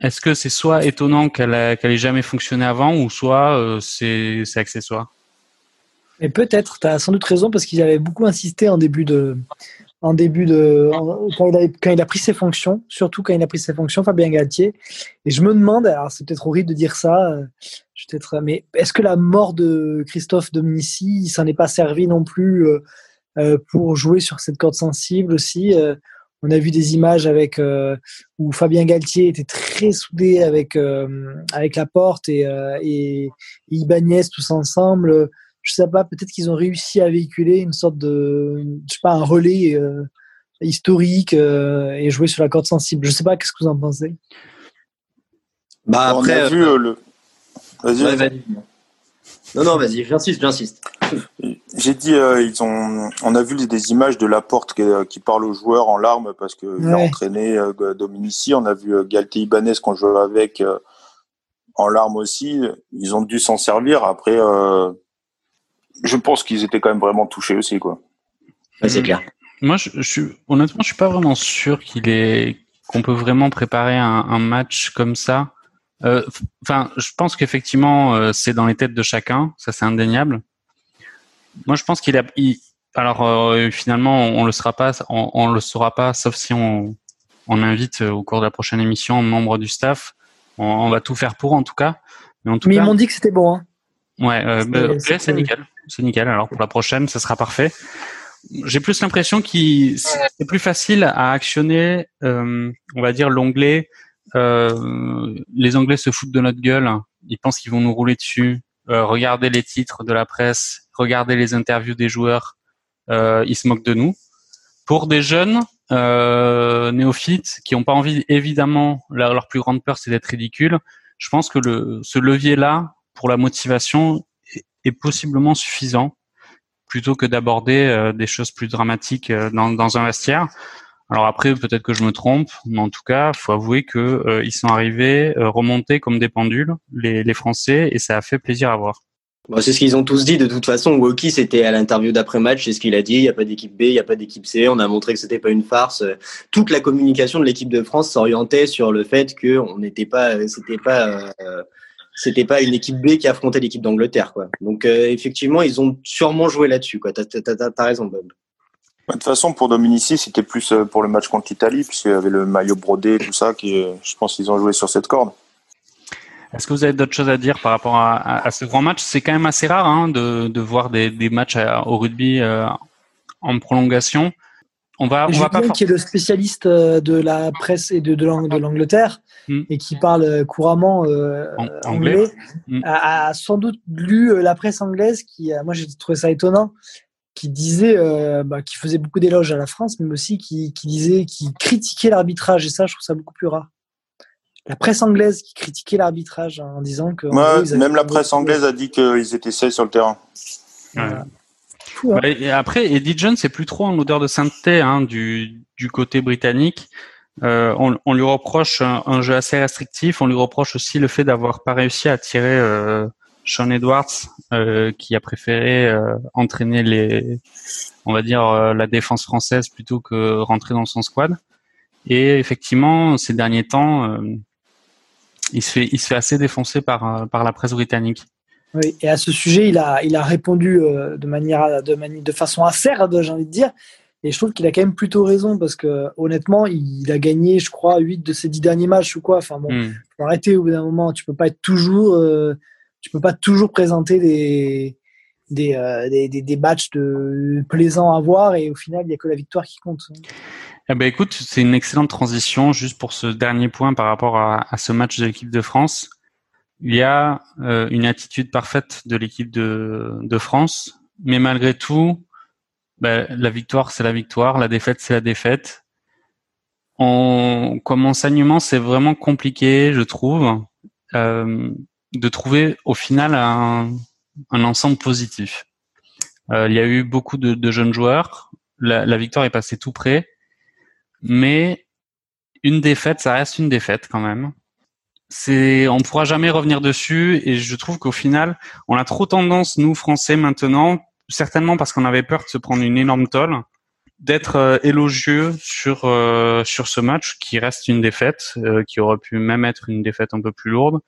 Speaker 1: est-ce que c'est soit étonnant qu'elle n'ait jamais fonctionné avant ou soit euh, c'est accessoire?
Speaker 7: Mais peut-être, tu as sans doute raison parce qu'il avait beaucoup insisté en début de, en début de quand, il a, pris ses fonctions, surtout quand il a pris ses fonctions, Fabien Galtier. Et je me demande, alors c'est peut-être horrible de dire ça, euh, mais est-ce que la mort de Christophe Dominici, il s'en est pas servi non plus pour jouer sur cette corde sensible aussi on a vu des images avec euh, où Fabien Galtier était très soudé avec euh, avec la porte et, euh, et, Ibanez tous ensemble. Je sais pas, peut-être qu'ils ont réussi à véhiculer une sorte de, je sais pas, un relais historique et jouer sur la corde sensible. Je sais pas, qu'est-ce que vous en pensez?
Speaker 5: Bah après, on a vu le. Vas-y.
Speaker 6: Non, non, vas-y, j'insiste, j'insiste.
Speaker 5: J'ai dit, euh, ils ont, on a vu des images de Laporte qui, euh, qui parle aux joueurs en larmes parce qu'il a
Speaker 7: Ouais.
Speaker 5: entraîné euh, Dominici. On a vu euh, Galté Ibanez qu'on jouait avec euh, en larmes aussi. Ils ont dû s'en servir. Après, euh, je pense qu'ils étaient quand même vraiment touchés aussi, quoi.
Speaker 6: Ouais, c'est clair.
Speaker 1: Moi, je, je suis honnêtement, je suis pas vraiment sûr qu'il est qu'on peut vraiment préparer un, un match comme ça. Euh, Enfin, je pense qu'effectivement, euh, c'est dans les têtes de chacun, ça c'est indéniable. Moi, je pense qu'il a. il- alors, euh, finalement, on, on le sera pas, on, on le saura pas, sauf si on, on invite au cours de la prochaine émission membre du staff. On, on va tout faire pour, en tout cas. Mais en tout
Speaker 7: Mais
Speaker 1: cas,
Speaker 7: ils m'ont dit que c'était bon. Hein.
Speaker 1: Ouais, euh,
Speaker 7: C'est-
Speaker 1: bah,
Speaker 7: c'est
Speaker 1: nickel. C'est nickel. Alors pour la prochaine, ça sera parfait. J'ai plus l'impression qu'il c'est plus facile à actionner, euh, on va dire l'onglet. Euh, les Anglais se foutent de notre gueule. Ils pensent qu'ils vont nous rouler dessus. Euh, regardez les titres de la presse, regardez les interviews des joueurs. Euh, ils se moquent de nous. Pour des jeunes euh, néophytes qui n'ont pas envie, évidemment, leur, plus grande peur, c'est d'être ridicule. Je pense que le, ce levier-là, pour la motivation, est, possiblement suffisant plutôt que d'aborder euh, des choses plus dramatiques dans, dans un vestiaire. Alors après, peut-être que je me trompe, mais en tout cas, faut avouer que euh, ils sont arrivés euh, remontés comme des pendules, les, les Français, et ça a fait plaisir à voir.
Speaker 6: Bon, c'est ce qu'ils ont tous dit de toute façon. Woki, c'était à l'interview d'après-match, c'est ce qu'il a dit. Il n'y a pas d'équipe B, il n'y a pas d'équipe C. On a montré que c'était pas une farce. Toute la communication de l'équipe de France s'orientait sur le fait que on n'était pas, c'était pas, euh, c'était pas une équipe B qui affrontait l'équipe d'Angleterre, quoi. Donc euh, effectivement, ils ont sûrement joué là-dessus, quoi. T'as, raison, Bob.
Speaker 5: De toute façon, pour Dominici, c'était plus euh, pour le match contre l'Italie, puisqu'il y avait le maillot brodé, tout ça, qui, euh, je pense qu'ils ont joué sur cette corde.
Speaker 1: Est-ce que vous avez d'autres choses à dire par rapport à, à, à ce grand match? C'est quand même assez rare hein, de, de voir des, des matchs à- au rugby euh, en prolongation. On va, on va pas.
Speaker 7: Qui est le spécialiste euh, de la presse et de, de l'Ang- de l'Angleterre
Speaker 1: Hmm.
Speaker 7: et qui parle euh, couramment euh,
Speaker 1: En-
Speaker 7: euh,
Speaker 1: anglais.
Speaker 7: anglais, a, a sans doute lu euh, la presse anglaise qui, euh, moi j'ai trouvé ça étonnant, qui disait, euh, bah, qui faisait beaucoup d'éloges à la France, mais aussi qui, qui disait, qui critiquait l'arbitrage et ça, je trouve ça beaucoup plus rare. La presse anglaise qui critiquait l'arbitrage en disant que.
Speaker 5: Ouais,
Speaker 7: gros,
Speaker 5: même la presse anglaise a dit qu'ils étaient seuls sur le terrain.
Speaker 7: Voilà. Fou, hein.
Speaker 1: Bah, et après, Eddie Jones, c'est plus trop en odeur de sainteté hein, du, du côté britannique. Euh, on, on lui reproche un, un jeu assez restrictif. On lui reproche aussi le fait d'avoir pas réussi à tirer euh, Sean Edwards, euh, qui a préféré euh, entraîner les, on va dire euh, la défense française plutôt que rentrer dans son squad. Et effectivement, ces derniers temps, il se fait, il se fait assez défoncer par par la presse britannique.
Speaker 7: Oui, et à ce sujet, il a, il a répondu de manière, de, mani- de façon acerbe, j'ai envie de dire. Et je trouve qu'il a quand même plutôt raison parce que honnêtement, il a gagné, je crois, 8 de ses 10 derniers matchs ou quoi. Enfin bon,
Speaker 1: Hmm.
Speaker 7: faut arrêter au bout d'un moment. Tu peux pas être toujours, tu peux pas toujours présenter des des, euh, des, des, des matchs plaisants à voir et au final, il y a que la victoire qui compte.
Speaker 1: Eh ben écoute, c'est une excellente transition juste pour ce dernier point par rapport à, à ce match de l'équipe de France. Il y a euh, une attitude parfaite de l'équipe de, de France, mais malgré tout, ben, la victoire c'est la victoire, la défaite c'est la défaite. On, comme enseignement, c'est vraiment compliqué, je trouve, euh, de trouver au final un, un ensemble positif. Euh, il y a eu beaucoup de, de jeunes joueurs. La, la victoire est passée tout près mais une défaite, ça reste une défaite quand même. C'est, on pourra jamais revenir dessus, et je trouve qu'au final, on a trop tendance, nous Français maintenant, certainement parce qu'on avait peur de se prendre une énorme tolle, d'être euh, élogieux sur euh, sur ce match qui reste une défaite, euh, qui aurait pu même être une défaite un peu plus lourde.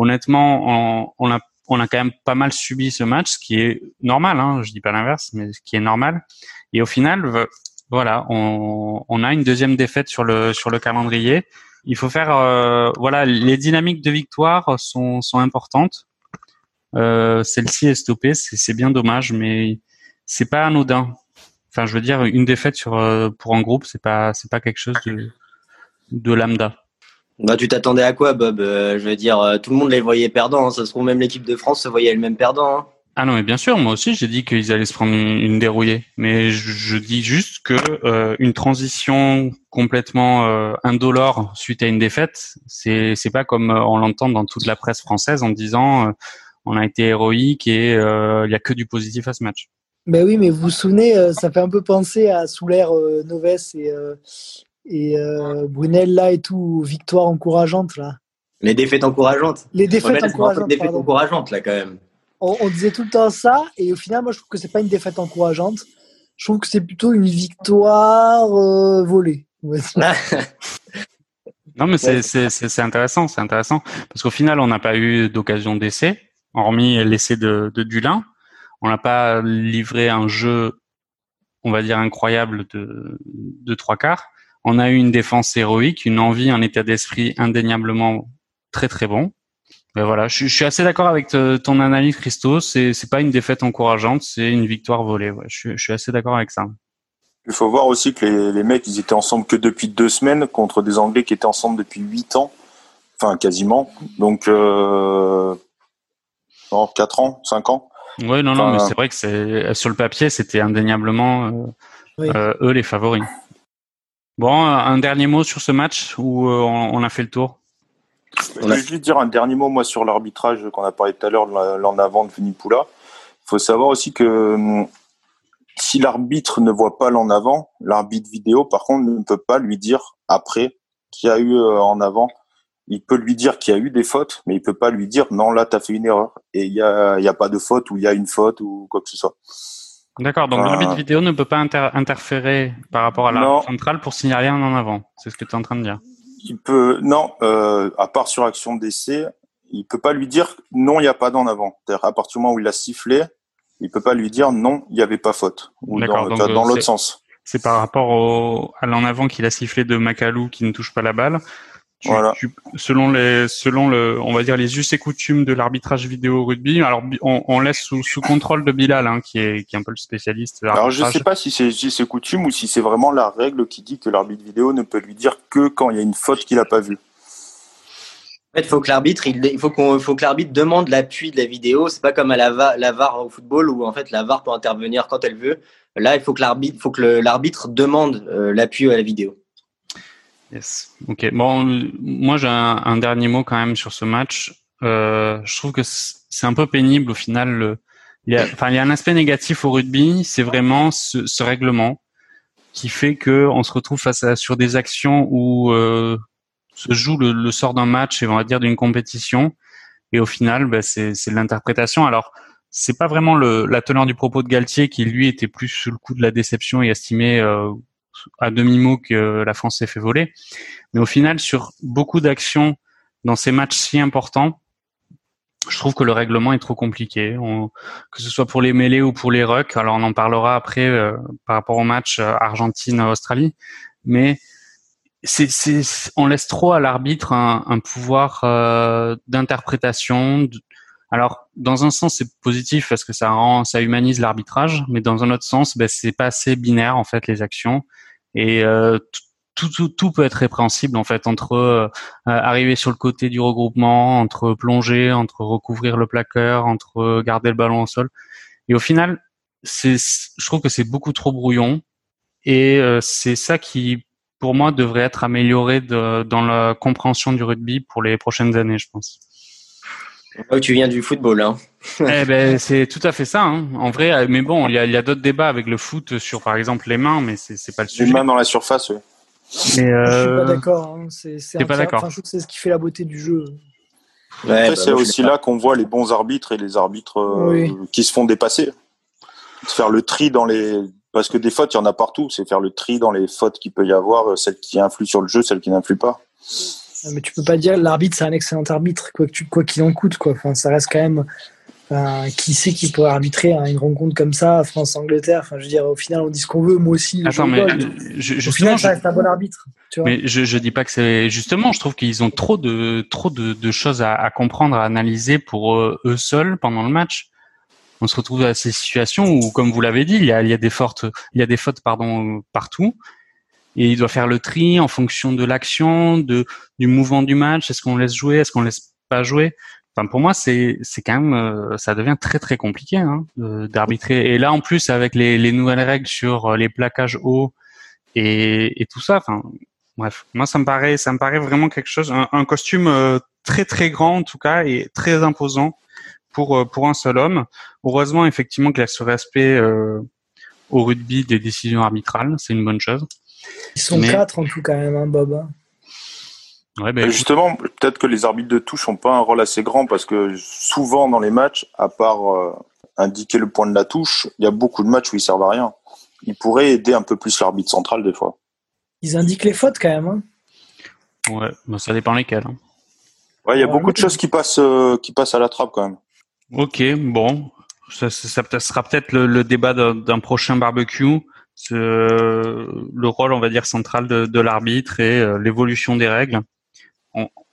Speaker 1: Honnêtement, on, on a quand même pas mal subi ce match, ce qui est normal. Hein, je dis pas l'inverse, mais ce qui est normal. Et au final, voilà, on, a une deuxième défaite sur le sur le calendrier. Il faut faire, euh, voilà, les dynamiques de victoire sont sont importantes. Euh, Celle-ci est stoppée, c'est bien dommage, mais c'est pas anodin. Enfin, je veux dire, une défaite sur euh, pour un groupe, c'est pas pas quelque chose de lambda.
Speaker 6: Bah, tu t'attendais à quoi, Bob? Euh, Je veux dire, euh, tout le monde les voyait perdants. hein. Ça se trouve, même l'équipe de France se voyait elle-même perdant. hein.
Speaker 1: Ah non, mais bien sûr, moi aussi j'ai dit qu'ils allaient se prendre une, une dérouillée, mais je, je dis juste que euh, une transition complètement euh, indolore suite à une défaite, c'est c'est pas comme euh, on l'entend dans toute la presse française en disant euh, on a été héroïque et il y a que du positif à ce match.
Speaker 7: Ben oui, mais vous vous souvenez, ça fait un peu penser à sous l'ère Noves et, et Brunel là et tout, victoire encourageante là.
Speaker 6: Les défaites encourageantes.
Speaker 7: Les défaites encourageantes.
Speaker 6: Les défaites encourageantes là quand même.
Speaker 7: On, on, disait tout le temps ça et au final, moi je trouve que c'est pas une défaite encourageante. Je trouve que c'est plutôt une victoire volée.
Speaker 1: non, mais c'est intéressant, c'est intéressant parce qu'au final, on n'a pas eu d'occasion d'essai, hormis l'essai de, de Dulin. On n'a pas livré un jeu, on va dire incroyable de, de trois quarts. On a eu une défense héroïque, une envie, un état d'esprit indéniablement très très bon. Mais voilà, je, suis assez d'accord avec ton analyse, Christo. C'est c'est pas une défaite encourageante, c'est une victoire volée. Ouais, je, je suis assez d'accord avec ça.
Speaker 5: Il faut voir aussi que les, les, mecs, ils étaient ensemble que depuis deux semaines contre des Anglais qui étaient ensemble depuis huit ans, enfin quasiment. Donc, euh, non, quatre ans, cinq ans.
Speaker 1: Oui, non, non, mais c'est vrai que c'est sur le papier, c'était indéniablement euh, euh, eux les favoris. Bon, un dernier mot sur ce match où euh, on, on, a fait le tour?
Speaker 5: Je vais juste dire un dernier mot moi sur l'arbitrage qu'on a parlé tout à l'heure, l'en avant de Venipoula. Il faut savoir aussi que hum, si l'arbitre ne voit pas l'en avant, l'arbitre vidéo, par contre, ne peut pas lui dire après qu'il y a eu euh, en avant. Il peut lui dire qu'il y a eu des fautes, mais il peut pas lui dire non, là, tu as fait une erreur et il y a, y a pas de faute ou il y a une faute ou quoi que ce soit.
Speaker 1: D'accord, donc l'arbitre vidéo ne peut pas interférer par rapport à l'arbitre central pour signaler un en avant. C'est ce que tu es en train de dire.
Speaker 5: Il peut, non, euh, à part sur action d'essai, il peut pas lui dire non, il n'y a pas d'en avant. À partir du moment où il a sifflé, il peut pas lui dire non, il n'y avait pas faute. Ou dans, dans euh, l'autre sens.
Speaker 1: C'est par rapport au, à l'en avant qu'il a sifflé de Macalou qui ne touche pas la balle. Tu, voilà. tu, selon les, selon le, on va dire les us et coutumes de l'arbitrage vidéo rugby. Alors, on, on laisse sous, sous, contrôle de Bilal, hein, qui est, qui est un peu le spécialiste.
Speaker 5: Alors, je sais pas si c'est us et coutumes ou si c'est vraiment la règle qui dit que l'arbitre vidéo ne peut lui dire que quand il y a une faute qu'il a pas vue.
Speaker 6: En fait, il faut que l'arbitre, il, faut qu'on, faut que l'arbitre demande l'appui de la vidéo. C'est pas comme à la, VAR, la VAR au football où en fait la VAR peut intervenir quand elle veut. Là, il faut que l'arbitre, faut que l'arbitre demande euh, l'appui à la vidéo.
Speaker 1: Yes. Ok. Bon, moi j'ai un, dernier mot quand même sur ce match. Euh, je trouve que c'est un peu pénible au final. Il y a, enfin, il y a un aspect négatif au rugby, c'est vraiment ce, règlement qui fait que on se retrouve face à sur des actions où euh, se joue le, le sort d'un match et on va dire d'une compétition. Et au final, bah, c'est l'interprétation. Alors, c'est pas vraiment le, la teneur du propos de Galtier qui lui était plus sous le coup de la déception et estimait euh, à demi mot que la France s'est fait voler. Mais au final, sur beaucoup d'actions dans ces matchs si importants, je trouve que le règlement est trop compliqué, que ce soit pour les mêlées ou pour les rucks. Alors on en parlera après euh, par rapport au match euh, Argentine-Australie, mais on laisse trop à l'arbitre un, un pouvoir euh, d'interprétation. Alors, dans un sens, c'est positif parce que ça rend, ça humanise l'arbitrage, mais dans un autre sens, ben, c'est pas assez binaire en fait les actions et euh, tout, tout, tout, peut être répréhensible en fait entre euh, arriver sur le côté du regroupement, entre plonger, entre recouvrir le plaqueur, entre garder le ballon au sol. Et au final, c'est, je trouve que c'est beaucoup trop brouillon et euh, c'est ça qui pour moi, devrait être amélioré de, dans la compréhension du rugby pour les prochaines années, je pense.
Speaker 6: Oh, tu viens du football, hein
Speaker 1: eh ben, c'est tout à fait ça. Hein. En vrai, euh, mais bon, il y a, a d'autres débats avec le foot sur, par exemple, les mains, mais c'est, pas le sujet.
Speaker 5: Les mains dans la surface, oui.
Speaker 7: Mais euh... Je suis pas d'accord. Hein. C'est, c'est
Speaker 1: pas d'accord.
Speaker 7: Enfin, je trouve que c'est ce qui fait la beauté du jeu.
Speaker 5: Ouais, Après, bah, c'est aussi là qu'on voit les bons arbitres et les arbitres euh, oui. qui se font dépasser. Faire le tri dans les parce que des fautes, il y en a partout. C'est faire le tri dans les fautes qu'il peut y avoir, euh, celles qui influent sur le jeu, celles qui n'influent pas.
Speaker 7: Mais tu peux pas dire l'arbitre c'est un excellent arbitre quoi qu'il quoi qu'il en coûte quoi. Enfin, ça reste quand même euh, qui sait qui pourrait arbitrer hein, une rencontre comme ça France Angleterre. Enfin je veux dire au final on dit ce qu'on veut moi aussi.
Speaker 1: Attends mais
Speaker 7: je, au final ça reste un bon arbitre. Tu vois
Speaker 1: mais je je dis pas que c'est justement je trouve qu'ils ont trop de trop de, de choses à, à, comprendre à analyser pour eux, eux seuls pendant le match on se retrouve à ces situations où, comme vous l'avez dit, il y a, il y a des fautes, il y a des fautes pardon partout, et il doit faire le tri en fonction de l'action, de du mouvement du match. Est-ce qu'on laisse jouer, est-ce qu'on laisse pas jouer? Enfin, pour moi, c'est c'est quand même, euh, ça devient très très compliqué hein, d'arbitrer. Et là, en plus, avec les, les nouvelles règles sur les plaquages hauts et, et tout ça, enfin, bref, moi, ça me paraît, ça me paraît vraiment quelque chose, un, un costume euh, très très grand en tout cas et très imposant pour pour un seul homme. Heureusement, effectivement, qu'il y a ce respect au rugby des décisions arbitrales, c'est une bonne chose.
Speaker 7: Ils sont quatre en tout quand même, hein, Bob. Hein.
Speaker 5: Ouais, ben, Justement, peut-être que les arbitres de touche n'ont pas un rôle assez grand parce que souvent dans les matchs, à part euh, indiquer le point de la touche, il y a beaucoup de matchs où ils servent à rien. Ils pourraient aider un peu plus l'arbitre central des fois.
Speaker 7: Ils indiquent les fautes quand même. Hein.
Speaker 1: Ouais, ça dépend lesquelles. Hein.
Speaker 5: Ouais, il y a beaucoup de choses qui passent, euh, qui passent à la trappe quand même.
Speaker 1: Ok, bon, ça, ça, sera peut-être le, débat d'un prochain barbecue. Le rôle, on va dire, central de, l'arbitre et euh, l'évolution des règles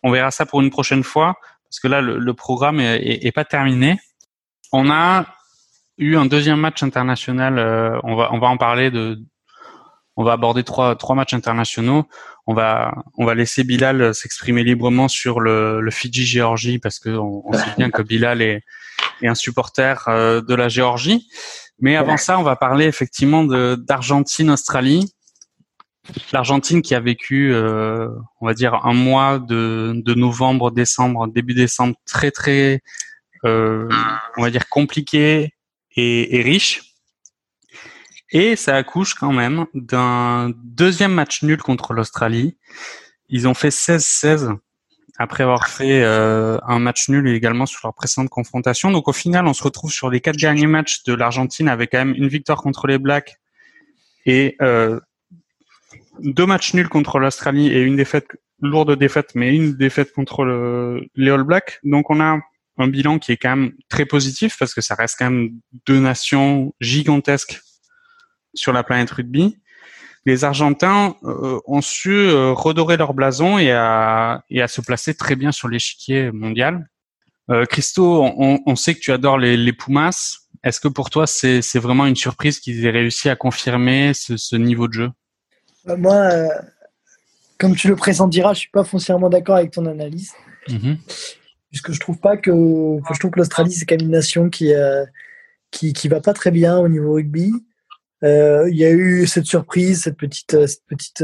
Speaker 1: on, verra ça pour une prochaine fois parce que là le, programme est, pas terminé. On a eu un deuxième match international. Euh, on va on va en parler de. On va aborder trois trois matchs internationaux. On va on va laisser Bilal s'exprimer librement sur le, le Fidji Géorgie parce que on, sait bien que Bilal est, est un supporter euh, de la Géorgie. Mais avant ça, on va parler effectivement d'Argentine Australie l'Argentine qui a vécu, euh, on va dire, un mois de, de, novembre, décembre, début décembre, très très, euh, on va dire, compliqué et, et, riche. Et ça accouche quand même d'un deuxième match nul contre l'Australie. Ils ont fait 16-16 après avoir fait euh, un match nul également sur leur précédente confrontation. Donc au final, on se retrouve sur les quatre derniers matchs de l'Argentine avec quand même une victoire contre les Blacks et euh, deux matchs nuls contre l'Australie et une défaite, lourde défaite, mais une défaite contre le, les All Blacks. Donc on a un bilan qui est quand même très positif parce que ça reste quand même deux nations gigantesques sur la planète rugby. Les Argentins euh, ont su euh, redorer leur blason et à, et à se placer très bien sur l'échiquier mondial. Euh, Christo, on, on, sait que tu adores les, les Pumas. Est-ce que pour toi, c'est vraiment une surprise qu'ils aient réussi à confirmer ce, ce niveau de jeu?
Speaker 7: Moi, comme tu le présentiras, je suis pas foncièrement d'accord avec ton analyse. Mhm. Puisque je trouve pas que, je trouve que l'Australie, c'est quand même une nation qui, qui, qui, va pas très bien au niveau rugby. Euh, il y a eu cette surprise, cette petite, cette petite,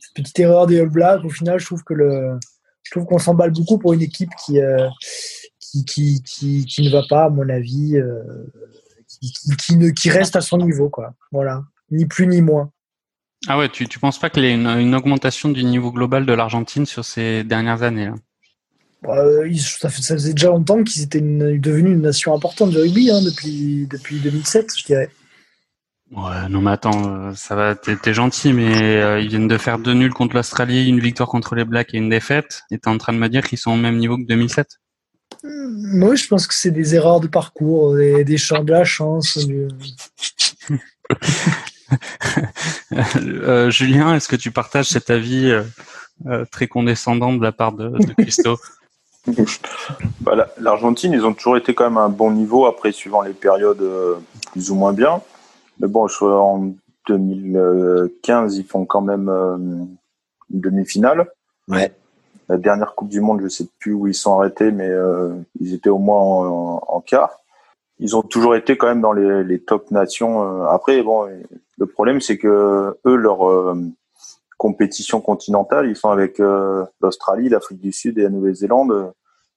Speaker 7: cette petite erreur des All Blacks. Au final, je trouve que le, je trouve qu'on s'emballe beaucoup pour une équipe qui, qui, qui, qui, qui, ne va pas, à mon avis, qui, qui, ne, qui reste à son niveau, quoi. Voilà. Ni plus ni moins.
Speaker 1: Ah ouais, tu, tu penses pas qu'il y ait une, augmentation du niveau global de l'Argentine sur ces dernières années là?
Speaker 7: Bah, ça, faisait déjà longtemps qu'ils étaient devenus une nation importante de rugby hein, depuis, depuis 2007, je dirais.
Speaker 1: Ouais, non mais attends, euh, ça va, t'es gentil, mais euh, ils viennent de faire deux nuls contre l'Australie, une victoire contre les Blacks et une défaite, et t'es en train de me dire qu'ils sont au même niveau que 2007
Speaker 7: Moi, je pense que c'est des erreurs de parcours, des, des champs de la chance.
Speaker 1: Euh, Julien, est-ce que tu partages cet avis euh, euh, très condescendant de la part de, de Christo?
Speaker 5: Bah, L'Argentine, ils ont toujours été quand même à un bon niveau, après, suivant les périodes plus ou moins bien. Mais bon, en 2015, ils font quand même une demi-finale.
Speaker 6: Ouais.
Speaker 5: La dernière Coupe du Monde, je sais plus où ils sont arrêtés, mais ils étaient au moins en, en quart ils ont toujours été quand même dans les, les top nations. Après, bon, le problème, c'est que eux, leur euh, compétition continentale, ils sont avec euh, l'Australie, l'Afrique du Sud et la Nouvelle-Zélande, euh,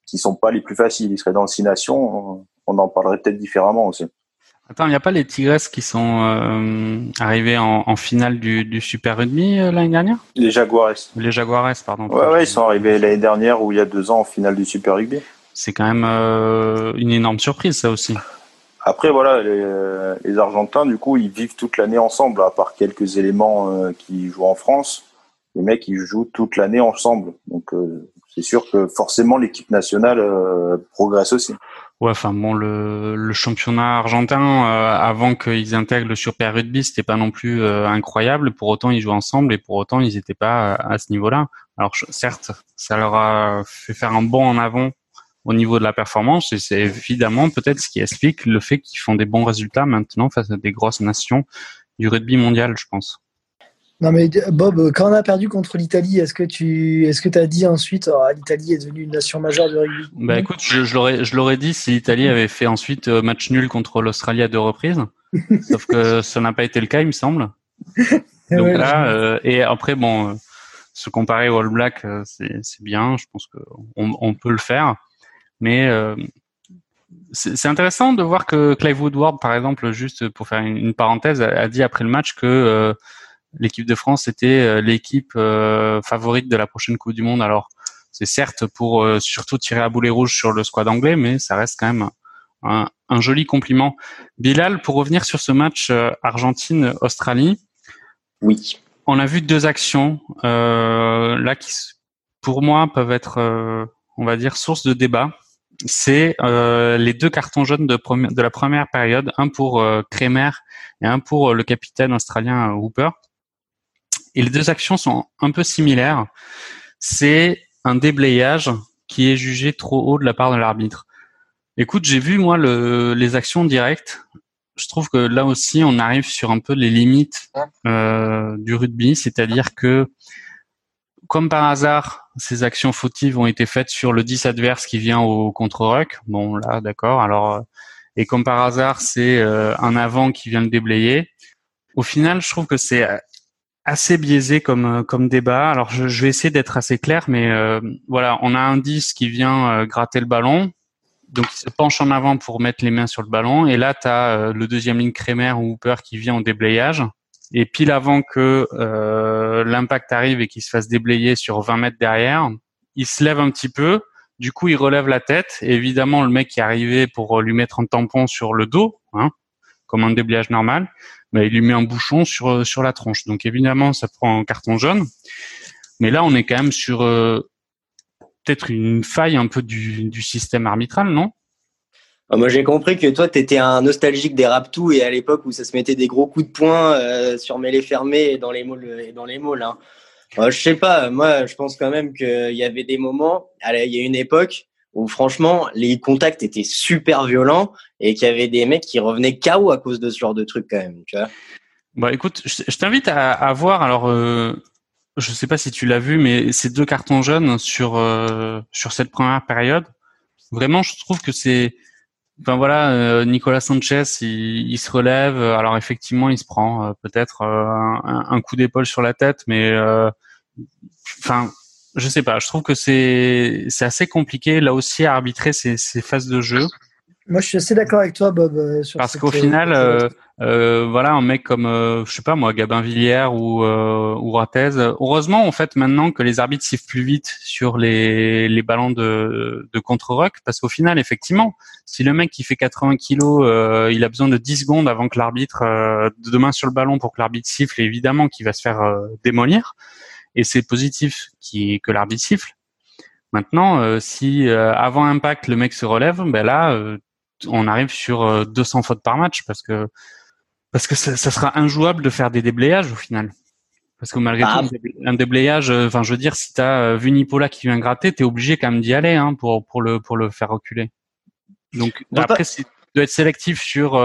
Speaker 5: qui sont pas les plus faciles. Ils seraient dans le six nations. On en parlerait peut-être différemment aussi.
Speaker 1: Attends, il n'y a pas les Tigresses qui sont arrivés en, finale du, Super Rugby l'année dernière?
Speaker 5: Les Jaguares.
Speaker 1: Les Jaguares, pardon.
Speaker 5: Ouais, ouais, ils sont arrivés l'année dernière ou il y a deux ans en finale du Super Rugby.
Speaker 1: C'est quand même une énorme surprise, ça aussi.
Speaker 5: Après, voilà, les, les, Argentins, du coup, ils vivent toute l'année ensemble, à part quelques éléments euh, qui jouent en France. Les mecs, ils jouent toute l'année ensemble. Donc, euh, c'est sûr que forcément, l'équipe nationale euh, progresse aussi.
Speaker 1: Ouais, enfin bon, le, le championnat argentin, avant qu'ils intègrent le Super Rugby, c'était pas non plus incroyable. Pour autant, ils jouent ensemble et pour autant, ils n'étaient pas à ce niveau-là. Alors, certes, ça leur a fait faire un bond en avant au niveau de la performance et c'est évidemment peut-être ce qui explique le fait qu'ils font des bons résultats maintenant face à des grosses nations du rugby mondial, je pense.
Speaker 7: Non mais Bob, quand on a perdu contre l'Italie, est-ce que tu est-ce que as dit ensuite oh, l'Italie est devenue une nation majeure du rugby?
Speaker 1: Bah écoute, je, je l'aurais je l'aurais dit si l'Italie avait fait ensuite euh, match nul contre l'Australie à deux reprises, sauf que ça n'a pas été le cas, il me semble. Donc là, euh, et après bon, euh, se comparer au All Black, c'est bien, je pense qu'on on peut le faire. Mais euh, c'est intéressant de voir que Clive Woodward, par exemple, juste pour faire une, parenthèse, a, dit après le match que euh, l'équipe de France était euh, l'équipe euh, favorite de la prochaine Coupe du Monde. Alors, c'est certes pour surtout tirer à boulet rouge sur le squad anglais, mais ça reste quand même un, un joli compliment. Bilal, pour revenir sur ce match Argentine-Australie.
Speaker 6: Oui.
Speaker 1: On a vu deux actions là qui, pour moi, peuvent être, on va dire, source de débat c'est euh, les deux cartons jaunes de, de, la première période, un pour euh, Kremer et un pour euh, le capitaine australien Hooper. Et les deux actions sont un peu similaires. C'est un déblayage qui est jugé trop haut de la part de l'arbitre. Écoute, j'ai vu moi le, les actions directes. Je trouve que là aussi, on arrive sur un peu les limites du rugby, c'est-à-dire que comme par hasard, ces actions fautives ont été faites sur le 10 adverse qui vient au contre-ruck. Bon, là, d'accord. Alors, euh, et comme par hasard, c'est euh, un avant qui vient le déblayer. Au final, je trouve que c'est assez biaisé comme comme débat. Alors, je, vais essayer d'être assez clair, mais euh, voilà, on a un 10 qui vient gratter le ballon. Donc, il se penche en avant pour mettre les mains sur le ballon. Et là, tu as le deuxième ligne Kremer ou Hooper qui vient au déblayage. Et pile avant que euh, l'impact arrive et qu'il se fasse déblayer sur 20 mètres derrière, il se lève un petit peu. Du coup, il relève la tête. Et évidemment, le mec qui est arrivé pour lui mettre un tampon sur le dos, hein, comme un déblayage normal, bah, il lui met un bouchon sur sur la tronche. Donc évidemment, ça prend un carton jaune. Mais là, on est quand même sur euh, peut-être une faille un peu du, du système arbitral, non?
Speaker 6: Ah, moi, j'ai compris que toi, tu étais un nostalgique des Raptous et à l'époque où ça se mettait des gros coups de poing euh, sur mêlée fermée et dans les malls. Et dans les hein. je sais pas, moi, je pense quand même qu'il y avait des moments, il y a une époque où franchement, les contacts étaient super violents et qu'il y avait des mecs qui revenaient KO à cause de ce genre de trucs quand même, tu vois.
Speaker 1: Bah écoute, je t'invite à, voir, alors euh, je sais pas si tu l'as vu, mais ces deux cartons jaunes sur, euh, sur cette première période, vraiment, je trouve que c'est Enfin voilà, euh, Nicolas Sanchez, il, se relève. Alors effectivement, il se prend euh, peut-être euh, un, coup d'épaule sur la tête, mais enfin, je sais pas. Je trouve que c'est c'est assez compliqué là aussi à arbitrer ces, ces phases de jeu.
Speaker 7: Moi, je suis assez d'accord avec toi, Bob. Euh,
Speaker 1: sur Parce qu'au final, euh, euh, voilà, un mec comme, euh, je sais pas moi, Gabin Villière ou euh, ou Ratez. Heureusement, en fait, maintenant que les arbitres sifflent plus vite sur les les ballons de de contre-rock, parce qu'au final, effectivement, si le mec qui fait 80 kilos, il a besoin de 10 secondes avant que l'arbitre de demain sur le ballon pour que l'arbitre siffle, évidemment, qu'il va se faire démolir. Et c'est positif qui que l'arbitre siffle. Maintenant, si avant impact le mec se relève, ben là, on arrive sur 200 euh, fautes par match parce que parce que ça, sera injouable de faire des déblayages au final. Parce que malgré bah, tout, un déblayage, euh, enfin, je veux dire, si t'as euh, vu Nipola qui vient gratter, t'es obligé quand même d'y aller hein, pour pour le pour le faire reculer. Donc après, c'est doit être sélectif sur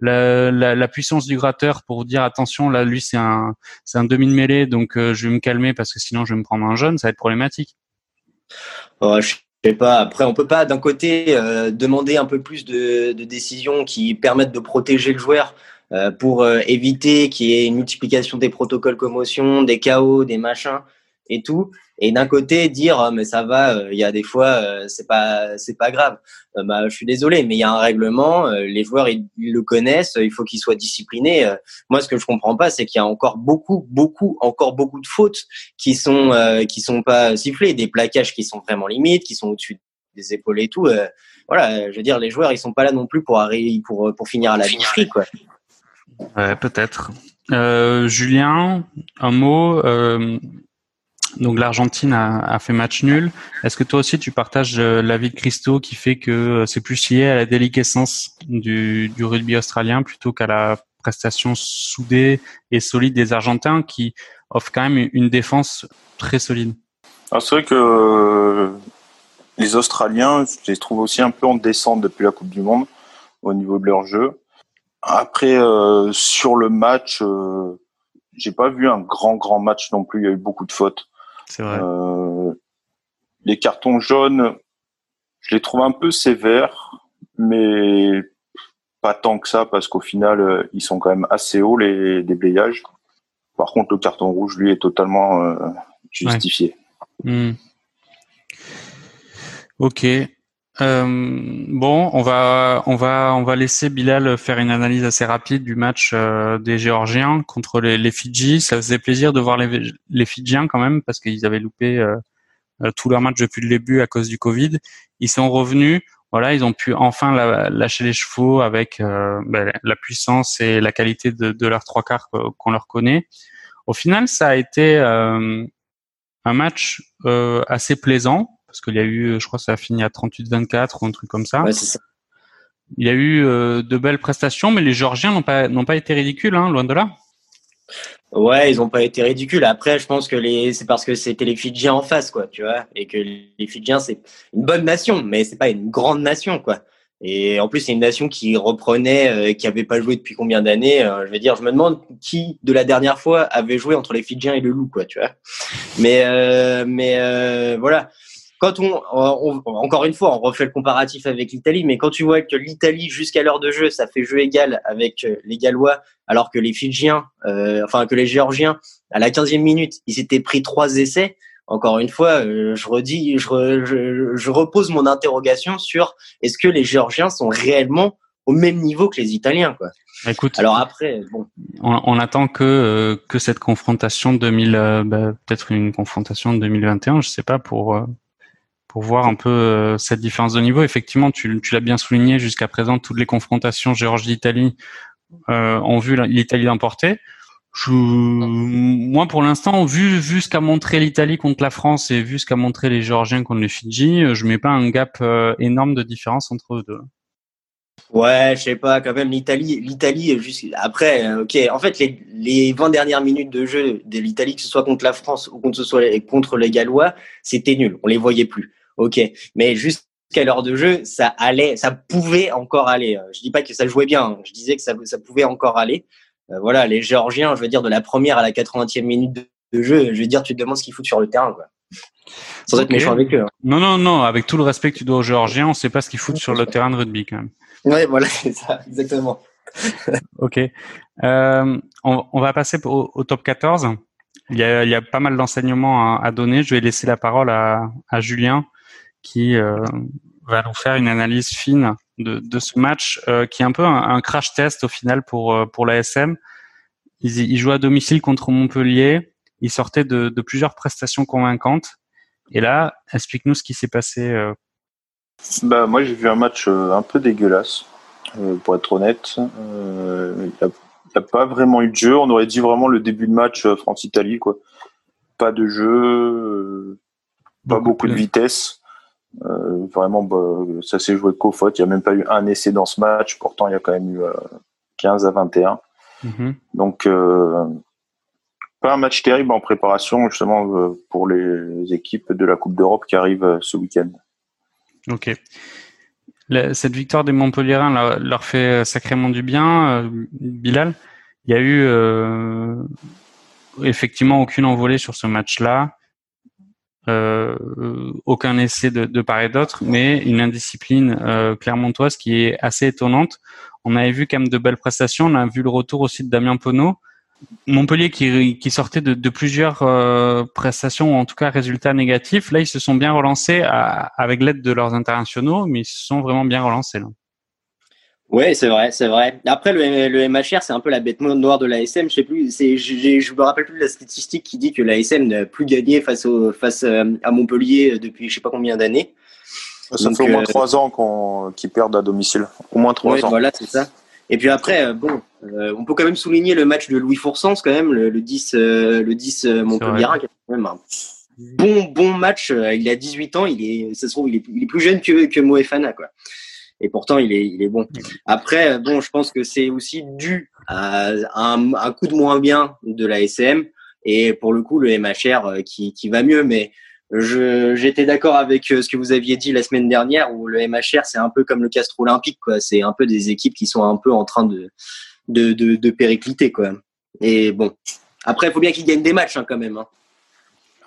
Speaker 1: la, la, puissance du gratteur pour dire attention là lui c'est un c'est un demi de mêlée donc je vais me calmer parce que sinon je vais me prendre un jeune ça va être problématique.
Speaker 6: Oh, je sais pas. Après, on peut pas d'un côté euh, demander un peu plus de, de, décisions qui permettent de protéger le joueur euh, pour euh, éviter qu'il y ait une multiplication des protocoles commotion, des chaos, des machins et tout. Et d'un côté dire ah, mais ça va euh, il y a des fois euh, c'est pas c'est pas grave. Euh, bah je suis désolé mais il y a un règlement les joueurs ils, le connaissent il faut qu'ils soient disciplinés. Moi ce que je comprends pas c'est qu'il y a encore beaucoup beaucoup encore beaucoup de fautes qui sont qui sont pas sifflées. Des plaquages qui sont vraiment limites qui sont au-dessus des épaules et tout voilà je veux dire les joueurs ils sont pas là non plus pour arriver pour pour finir à la vie quoi.
Speaker 1: Ouais, peut-être. Julien un mot donc l'Argentine a, fait match nul. Est-ce que toi aussi tu partages euh, l'avis de Christo qui fait que euh, c'est plus lié à la déliquescence du, rugby australien plutôt qu'à la prestation soudée et solide des Argentins qui offrent quand même une défense très solide?
Speaker 5: C'est vrai que euh, les Australiens, je les trouve aussi un peu en descente depuis la Coupe du Monde au niveau de leur jeu. Après, sur le match, j'ai pas vu un grand grand match non plus. Il y a eu beaucoup de fautes.
Speaker 1: C'est vrai. Euh,
Speaker 5: les cartons jaunes, je les trouve un peu sévères, mais pas tant que ça parce qu'au final, euh, ils sont quand même assez hauts les déblayages. Par contre, le carton rouge, lui, est totalement euh, justifié.
Speaker 1: Hmm. Ok. Euh, bon, on va, on va, on va laisser Bilal faire une analyse assez rapide du match euh, des Géorgiens contre les, Fidji. Ça faisait plaisir de voir les, les Fidjiens quand même parce qu'ils avaient loupé euh, euh, tout leur match depuis le début à cause du Covid. Ils sont revenus. Voilà, ils ont pu enfin lâcher les chevaux avec ben, la puissance et la qualité de, de leurs trois quarts qu'on leur connaît. Au final, ça a été un match assez plaisant parce qu'il y a eu, je crois, que ça a fini à 38-24 ou un truc comme ça.
Speaker 6: Ouais, c'est ça.
Speaker 1: Il y a eu euh, de belles prestations, mais les Georgiens n'ont pas n'ont pas été ridicules, hein, loin de là.
Speaker 6: Ouais, ils n'ont pas été ridicules. Après, je pense que les c'est parce que c'était les Fidjiens en face, quoi, tu vois, et que les Fidjiens c'est une bonne nation, mais c'est pas une grande nation, quoi. Et en plus, c'est une nation qui reprenait, euh, qui avait pas joué depuis combien d'années. Euh, je veux dire, je me demande qui de la dernière fois avait joué entre les Fidjiens et le Loup, quoi, tu vois. Mais euh, mais voilà quand on, encore une fois, on refait le comparatif avec l'Italie, mais quand tu vois que l'Italie jusqu'à l'heure de jeu, ça fait jeu égal avec euh, les Gallois, alors que les Fidjiens, euh, enfin que les Géorgiens, à la 15e minute, ils s'étaient pris trois essais. Encore une fois, euh, je redis, je, je, je, repose mon interrogation sur est-ce que les Géorgiens sont réellement au même niveau que les Italiens, quoi.
Speaker 1: Écoute,
Speaker 6: alors après, bon,
Speaker 1: on, on attend que euh, que cette confrontation 2000, euh, bah, peut-être une confrontation de 2021, je sais pas pour pour voir un peu euh, cette différence de niveau. Effectivement, tu, tu l'as bien souligné jusqu'à présent, toutes les confrontations Géorgie-Italie euh, ont vu l'Italie l'emporter. Je, moi, pour l'instant, vu vu ce qu'a montré l'Italie contre la France et vu ce qu'a montré les Géorgiens contre les Fidji, je mets pas un gap euh, énorme de différence entre eux deux.
Speaker 6: Ouais, je sais pas, quand même l'Italie, l'Italie juste après, euh, ok. En fait, les, les 20 dernières minutes de jeu de l'Italie, que ce soit contre la France ou contre ce soit contre les Gallois, c'était nul. On les voyait plus. Ok, mais jusqu'à l'heure de jeu, ça allait, ça pouvait encore aller. Euh, je dis pas que ça jouait bien, hein. je disais que ça, ça pouvait encore aller. Euh, voilà, les Géorgiens, je veux dire de la première à la 80e minute de, jeu, je veux dire, tu te demandes ce qu'ils foutent sur le terrain, quoi. Sans être méchant avec eux. Hein.
Speaker 1: Non, non, non, avec tout le respect que tu dois aux Géorgiens, on sait pas ce qu'ils foutent sur le terrain de rugby quand même.
Speaker 6: Ouais, voilà, c'est ça, exactement.
Speaker 1: ok. Euh, on, on, va passer au, au, top 14. Il y a, il y a pas mal d'enseignements à, à, donner. Je vais laisser la parole à, à Julien qui euh, va nous faire une analyse fine de, de ce match euh, qui est un peu un, un, crash test au final pour euh, pour l'ASM. Ils, ils jouent à domicile contre Montpellier. Ils sortaient de, de plusieurs prestations convaincantes. Et là, explique-nous ce qui s'est passé.
Speaker 5: Bah, moi, j'ai vu un match un peu dégueulasse, pour être honnête. Il n'y a, a, pas vraiment eu de jeu. On aurait dit vraiment le début de match France-Italie, quoi. Pas de jeu, pas beaucoup, beaucoup de vitesse. Euh, vraiment, bah, ça s'est joué qu'aux fautes. Il n'y a même pas eu un essai dans ce match. Pourtant, il y a quand même eu euh, 15 à 21. Mm-hmm. Donc, euh, pas un match terrible en préparation justement euh, pour les équipes de la Coupe d'Europe qui arrivent euh, ce week-end.
Speaker 1: Ok. La, cette victoire des Montpellierins leur, leur, fait sacrément du bien, Bilal. Il y a eu effectivement aucune envolée sur ce match-là euh, aucun essai de, part et d'autre, mais une indiscipline euh, clermontoise qui est assez étonnante. On avait vu quand même de belles prestations. On a vu le retour aussi de Damien Penaud. Montpellier qui, sortait de, plusieurs euh, prestations, ou en tout cas résultats négatifs. Là, ils se sont bien relancés à, avec l'aide de leurs internationaux, mais ils se sont vraiment bien relancés.
Speaker 6: Ouais, c'est vrai, c'est vrai. Après, le, le MHR, c'est un peu la bête noire de l'ASM. Je sais plus, c'est, je, je me rappelle plus de la statistique qui dit que l'ASM n'a plus gagné face au, face euh, à Montpellier depuis je sais pas combien d'années.
Speaker 5: Ça Donc, fait au moins euh, trois ans qu'on, qu'ils perdent à domicile. Au moins trois
Speaker 6: ouais,
Speaker 5: ans.
Speaker 6: Voilà, c'est ça. Et puis après, euh, bon, euh, on peut quand même souligner le match de Louis Foursens, quand même, le, le 10, euh, le 10 Montpellier, qui est quand même un bon, bon match. Il a 18 ans, il est, ça se trouve, il est, il est plus jeune que, que Moefana, quoi et pourtant il est, il est bon. Après, bon, je pense que c'est aussi dû à un, un, coup de moins bien de la SM et pour le coup le MHR euh, qui, qui va mieux, mais je j'étais d'accord avec euh, ce que vous aviez dit la semaine dernière où le MHR c'est un peu comme le Castre Olympique quoi, c'est un peu des équipes qui sont un peu en train de de, de, de péricliter quoi. Et bon, après il faut bien qu'ils gagnent des matchs hein, quand même. Hein.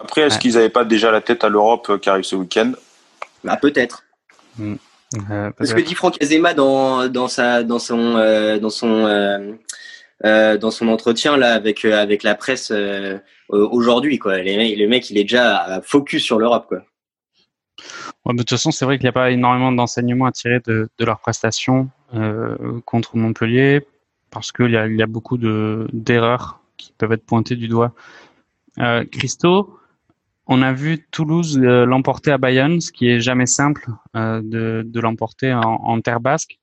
Speaker 5: Après, est-ce ouais. qu'ils n'avaient pas déjà la tête à l'Europe euh, qui arrive ce week-end?
Speaker 6: Bah peut-être.
Speaker 1: Mm.
Speaker 6: Euh, Parce que dit Franck Azema dans dans sa dans son euh, dans son euh, euh, dans son entretien là avec avec la presse aujourd'hui quoi. Les, le mec il est déjà focus sur l'Europe quoi.
Speaker 1: de toute façon, c'est vrai qu'il n'y a pas énormément d'enseignements à tirer de, de leurs prestations contre Montpellier parce qu'il y y a beaucoup de, d'erreurs qui peuvent être pointées du doigt. Christo, on a vu Toulouse euh, l'emporter à Bayonne, ce qui est jamais simple euh, de, l'emporter en, terre basque.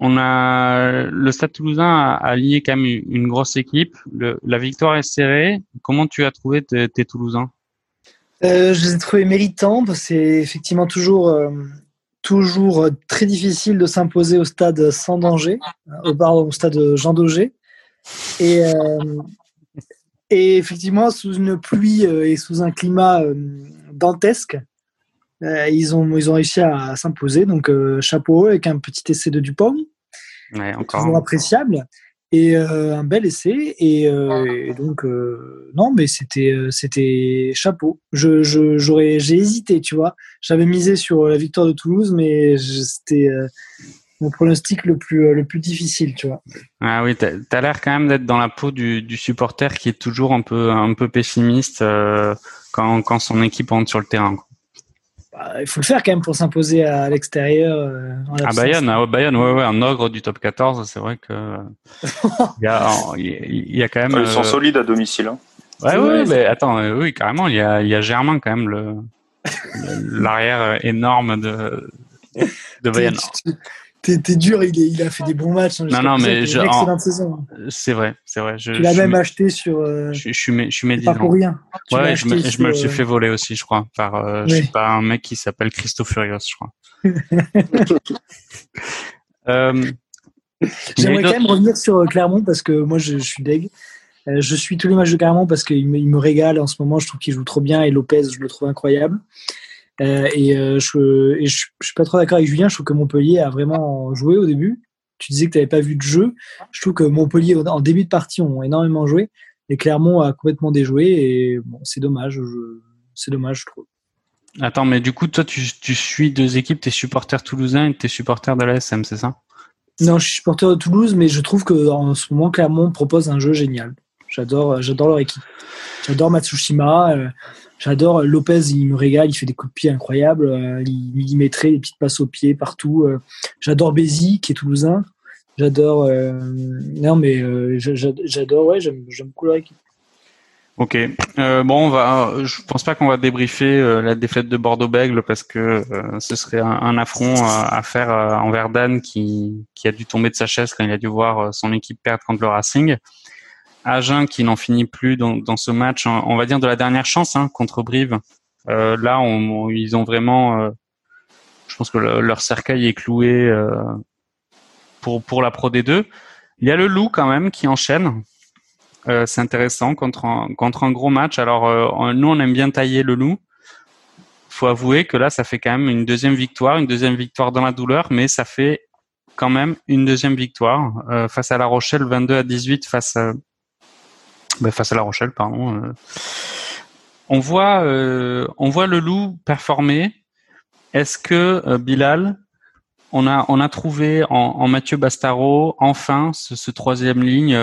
Speaker 1: On a le Stade Toulousain a, lié quand même une grosse équipe. La victoire est serrée. Comment tu as trouvé tes, Toulousains?
Speaker 7: Euh, je les ai trouvés méritants. C'est effectivement toujours, toujours très difficile de s'imposer au stade sans danger, au, au stade Jean Daugé. Et, et effectivement, sous une pluie euh, et sous un climat euh, dantesque, euh, ils, ont, ils ont réussi à, s'imposer. Donc, chapeau avec un petit essai de Dupont
Speaker 1: Ouais, encore.
Speaker 7: toujours appréciable et euh, un bel essai et, euh, et donc euh, non mais c'était c'était chapeau je je- j'aurais j'ai hésité tu vois j'avais misé sur la victoire de Toulouse mais c'était mon pronostic le plus euh, le plus difficile tu vois
Speaker 1: Ah oui, t'as as, l'air quand même d'être dans la peau du, du supporter qui est toujours un peu un peu pessimiste euh, quand, quand son équipe rentre sur le terrain. quoi.
Speaker 7: Bah, il faut le faire quand même pour s'imposer à l'extérieur euh, en
Speaker 1: À. Bayonne, ah ouais, Bayonne, ouais, ouais, un ogre du top 14, c'est vrai que il y a, il y a quand même.
Speaker 5: Ils sont
Speaker 1: euh,
Speaker 5: solides à domicile. hein.
Speaker 1: Ouais,
Speaker 7: Ouais,
Speaker 1: mais attends, oui, carrément, il y a, il y a Germain quand même le l'arrière énorme de de Bayonne.
Speaker 7: T'es- dur, il, est- il a fait des bons matchs. hein,
Speaker 1: non,
Speaker 7: présent,
Speaker 1: mais je- en-
Speaker 7: saison.
Speaker 1: C'est vrai, c'est vrai. Je,
Speaker 7: Tu l'as même acheté sur. euh,
Speaker 1: je, suis, je suis
Speaker 7: pas
Speaker 1: médisant.
Speaker 7: pour rien. Tu
Speaker 1: Ouais, je me,
Speaker 7: acheté
Speaker 1: je me le
Speaker 7: sur,
Speaker 1: suis
Speaker 7: euh,
Speaker 1: fait voler aussi, je crois, par euh, je sais pas un mec qui s'appelle Christo Furios, je crois. euh,
Speaker 7: J'aimerais quand même revenir sur Clermont parce que moi je, suis deg. Je suis tous les matchs de Clermont parce qu'il me, il me régale en ce moment. Je trouve qu'il joue trop bien et Lopez, je le trouve incroyable. Euh, et euh, je, et je, je suis pas trop d'accord avec Julien. Je trouve que Montpellier a vraiment joué au début. Tu disais que tu n'avais pas vu de jeu. Je trouve que Montpellier en début de partie ont énormément joué et Clermont a complètement déjoué. Et bon, c'est dommage. Je, c'est dommage, je trouve.
Speaker 1: Attends, mais du coup, toi, tu, tu suis deux équipes, t'es supporter toulousain et t'es supporter de la SM, c'est ça?
Speaker 7: Non, je suis supporter de Toulouse, mais je trouve que en ce moment, Clermont propose un jeu génial. J'adore, j'adore leur équipe. J'adore Matsushima. euh, j'adore Lopez. Il me régale. Il fait des coups de pied incroyables. euh, il millimétré, des petites passes au pied partout. euh. j'adore Bézi, qui est toulousain. J'adore. euh, non, mais euh, j'a- j'a- j'adore. Ouais, j'aime, beaucoup leur équipe.
Speaker 1: Ok. Euh, bon, on va. Je pense pas qu'on va débriefer euh, la défaite de Bordeaux-Bègle parce que euh, ce serait un, un affront euh, à faire euh, envers Dan qui, qui a dû tomber de sa chaise quand il a dû voir euh, son équipe perdre contre le Racing. Agen qui n'en finit plus dans, ce match, on va dire de la dernière chance hein, contre Brive. Euh, là, on, ils ont vraiment. euh, je pense que le- leur cercueil est cloué euh, pour pour la Pro D2. Il y a le Loup quand même qui enchaîne. C'est intéressant contre un, contre un gros match. Alors nous, on aime bien tailler le loup. Faut avouer que là, ça fait quand même une deuxième victoire, une deuxième victoire dans la douleur, mais ça fait quand même une deuxième victoire face à La Rochelle, 22 à 18 face à ben, face à La Rochelle, pardon. euh. On voit euh, on voit le loup performer. Est-ce que euh, Bilal, on a, trouvé en, Mathieu Bastaro enfin ce, troisième ligne.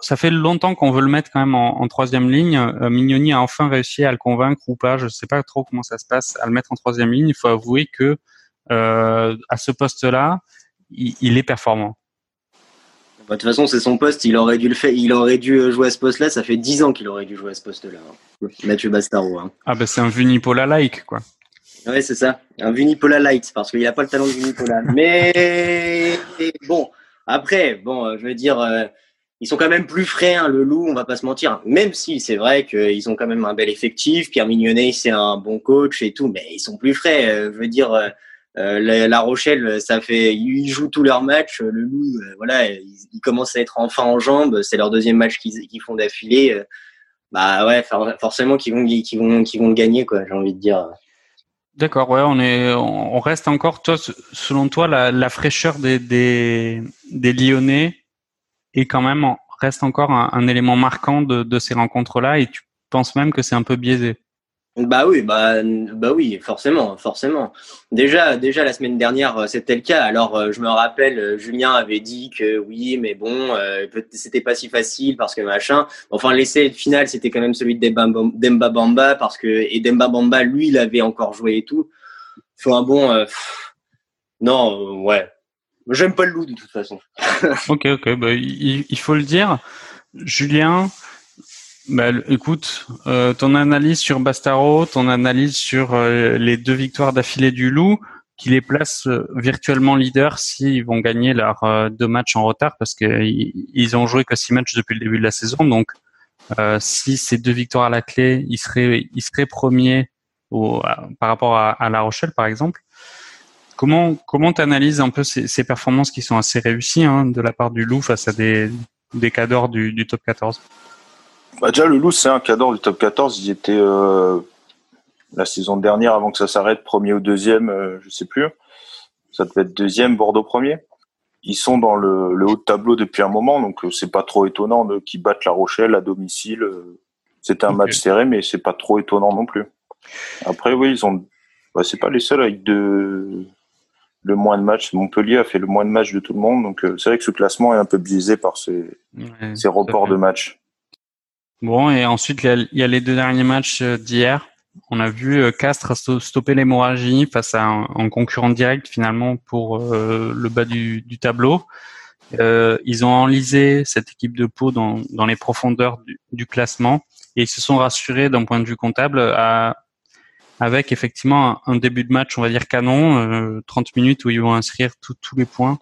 Speaker 1: Ça fait longtemps qu'on veut le mettre quand même en, troisième ligne. Mignoni a enfin réussi à le convaincre ou pas. Je ne sais pas trop comment ça se passe à le mettre en troisième ligne. Il faut avouer que à ce poste-là, il est performant.
Speaker 6: Bah, De toute façon, c'est son poste. Il aurait dû le faire. Il aurait dû euh, jouer à ce poste-là. Ça fait 10 ans qu'il aurait dû jouer à ce poste-là. hein. Mathieu Bastaro. hein.
Speaker 1: Ah ben c'est un Vunipola like quoi.
Speaker 6: Ouais, c'est ça. Un Vunipola light parce qu'il a pas le talent de Vunipola. Mais bon, après, bon, euh, je veux dire, euh, ils sont quand même plus frais. hein, le Loup, on va pas se mentir. Même si c'est vrai qu'ils ont quand même un bel effectif. Pierre Mignonnet, c'est un bon coach et tout, mais ils sont plus frais. euh, je veux dire. euh, euh, la, La Rochelle, ça fait, ils jouent tous leurs matchs. Le Loup, euh, voilà, ils, commencent à être enfin en jambes. C'est leur deuxième match qu'ils qu'ils font d'affilée. euh, bah ouais, for- forcément qu'ils vont, qu'ils vont, qu'ils vont gagner, quoi. J'ai envie de dire.
Speaker 1: D'accord, ouais, on est, on reste encore. Toi, se- selon toi, la, la fraîcheur des, des, des Lyonnais est quand même reste encore un, un élément marquant de, de ces rencontres-là, et tu penses même que c'est un peu biaisé?
Speaker 6: Bah oui, bah, bah oui, forcément, forcément. Déjà, déjà la semaine dernière, euh, c'était le cas. Alors, euh, je me rappelle, euh, Julien avait dit que oui, mais bon, c'était pas si facile parce que machin. Enfin, l'essai final, c'était quand même celui de Demba, Bamba parce que et Demba Bamba, lui, il avait encore joué et tout. un bon. euh, non, ouais. J'aime pas le loup de toute façon.
Speaker 1: Ok, ok, bah, il faut le dire. Julien, bah, écoute, euh, ton analyse sur Bastaro, ton analyse sur euh, les deux victoires d'affilée du Loup, qui les place euh, virtuellement leaders s'ils vont gagner leurs euh, deux matchs en retard, parce qu'ils ils ont joué que six matchs depuis le début de la saison. Donc, euh, si ces deux victoires à la clé, ils seraient, ils seraient premiers au, par rapport à, à La Rochelle, par exemple. Comment comment t'analyses un peu ces, ces performances qui sont assez réussies hein, de la part du Loup face à des des cadors du, du top 14
Speaker 5: Bah, déjà, le Loup, c'est un cadre du top 14. Ils étaient euh, la saison dernière, avant que ça s'arrête, premier ou deuxième, euh, je sais plus. Ça devait être deuxième, Bordeaux premier. Ils sont dans le, le haut de tableau depuis un moment, donc euh, c'est pas trop étonnant qu'ils battent La Rochelle à domicile. euh. C'était un match serré, mais c'est pas trop étonnant non plus. Après, oui, ils ont. Bah, c'est pas les seuls avec de le moins de matchs. Montpellier a fait le moins de matchs de tout le monde, donc euh, c'est vrai que ce classement est un peu biaisé par ces,
Speaker 1: Ouais,
Speaker 5: ces reports de matchs.
Speaker 1: Bon, et ensuite, il y a, les deux derniers matchs euh, d'hier. On a vu euh, Castres sto- stopper l'hémorragie face à un, concurrent direct finalement pour euh, le bas du, tableau. Euh, ils ont enlisé cette équipe de Pau dans, les profondeurs du, classement et ils se sont rassurés d'un point de vue comptable à, avec effectivement un, début de match, on va dire canon, euh, 30 minutes où ils vont inscrire tous les points.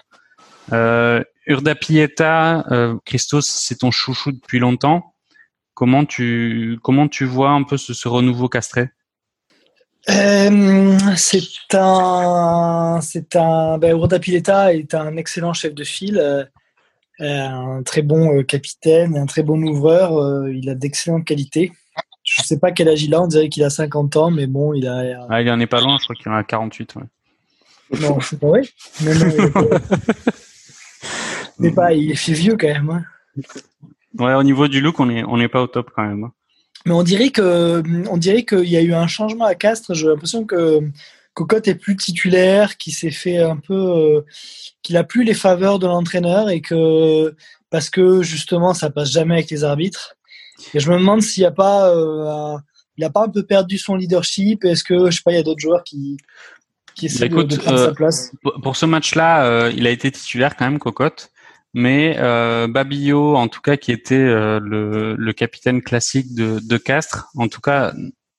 Speaker 1: Euh, Urda Pieta, euh, Christos, c'est ton chouchou depuis longtemps. Comment tu comment tu vois un peu ce, ce renouveau castré?
Speaker 7: Euh, c'est un, c'est un, ben, Urda Pileta est un excellent chef de file, euh, un très bon euh, capitaine, un très bon ouvreur. il a d'excellentes qualités. Je sais pas quel âge il a, on dirait qu'il a 50 ans, mais bon, il a.
Speaker 1: ah, Il en est pas loin, je crois qu'il en a 48. Ouais.
Speaker 7: Non, c'est pas vrai? Non, il est pas, il est vieux quand même. hein.
Speaker 1: Ouais, au niveau du look, on est on n'est pas au top quand même. hein.
Speaker 7: Mais on dirait que, on dirait qu'il y a eu un changement à Castres. J'ai l'impression que Cocotte est plus titulaire, qu'il s'est fait un peu, euh, qu'il a plus les faveurs de l'entraîneur et que parce que justement ça passe jamais avec les arbitres. Et je me demande s'il n'y a pas, euh, un- il a pas un peu perdu son leadership. Est-ce que je sais pas, il y a d'autres joueurs qui qui essaient de-
Speaker 1: écoute,
Speaker 7: de, prendre
Speaker 1: euh,
Speaker 7: sa place.
Speaker 1: Pour- ce match-là, euh, il a été titulaire quand même, Cocotte. Mais euh, Babillot, en tout cas, qui était euh, le, capitaine classique de, Castres, en tout cas,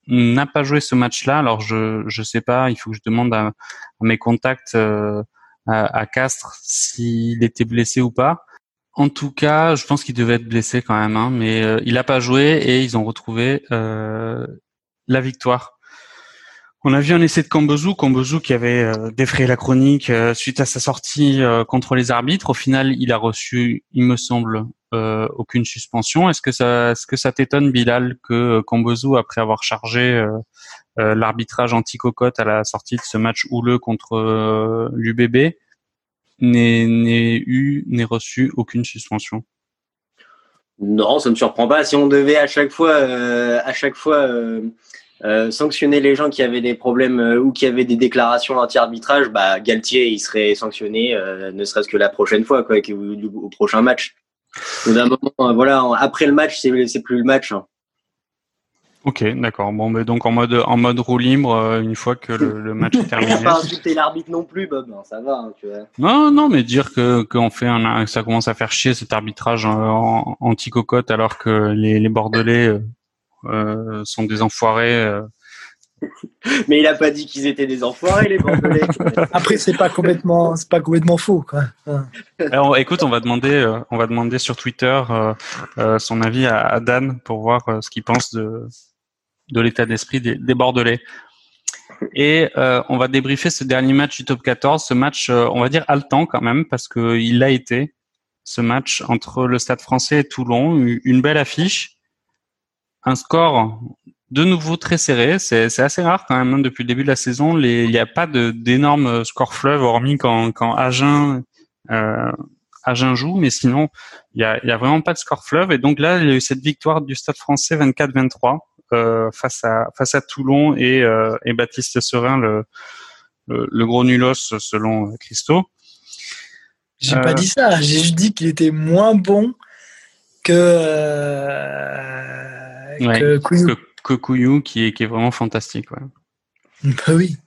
Speaker 1: n'a pas joué ce match-là. Alors je je sais pas, il faut que je demande à, mes contacts euh, à, à Castres s'il était blessé ou pas. En tout cas, je pense qu'il devait être blessé quand même, hein, mais euh, il a pas joué et ils ont retrouvé la victoire. On a vu un essai de Cambezu, Cambezu qui avait euh, défrayé la chronique euh, suite à sa sortie euh, contre les arbitres. Au final, il a reçu, il me semble, aucune suspension. Est-ce que ça, est-ce que ça t'étonne, Bilal, que Cambezu, après avoir chargé l'arbitrage anti-cocotte à la sortie de ce match houleux contre l'UBB, n'ait, eu, n'ait reçu aucune suspension?
Speaker 6: Non, ça me surprend pas. Si on devait à chaque fois, à chaque fois euh, sanctionner les gens qui avaient des problèmes euh, ou qui avaient des déclarations anti-arbitrage, bah Galtier il serait sanctionné, euh, ne serait-ce que la prochaine fois, quoi, au, au prochain match. D'un moment, voilà, après le match, c'est plus le match. hein.
Speaker 1: Ok, d'accord. Bon, mais donc en mode en mode roue libre, une fois que le, le match est terminé.
Speaker 6: pas insulter l'arbitre non plus, Bob. hein, ça va, hein, tu vois.
Speaker 1: Non, non, mais dire que qu'on fait un, que ça commence à faire chier cet arbitrage anti cocotte alors que les, les Bordelais sont des enfoirés. euh.
Speaker 6: Mais il a pas dit qu'ils étaient des enfoirés, les Bordelais.
Speaker 7: Après, c'est pas complètement, c'est pas complètement faux, quoi.
Speaker 1: Alors, écoute, on va demander, euh, on va demander sur Twitter euh, euh, son avis à, à Dan pour voir euh, ce qu'il pense de de l'état d'esprit des, des Bordelais. Et euh, on va débriefer ce dernier match du top 14, ce match, euh, on va dire haletant quand même, parce que il l'a été, ce match entre le Stade français et Toulon, une une belle affiche, un score de nouveau très serré, c'est assez rare quand même, hein, depuis le début de la saison, les- il n'y a pas d'énormes scores fleuves, hormis quand, quand Agen, euh, Agen joue, mais sinon, il y a, y a vraiment pas de score fleuve, et donc là, il y a eu cette victoire du Stade français 24-23, euh, face à face à Toulon et, euh, et Baptiste Serin le, le, le gros nulos selon Christo.
Speaker 7: J'ai
Speaker 1: Euh,
Speaker 7: pas dit ça. J'ai juste dit qu'il était moins bon que euh,
Speaker 1: Ouais,
Speaker 7: que Couillou.
Speaker 1: Que, que Couillou qui est qui est vraiment fantastique. Ouais.
Speaker 7: Bah oui.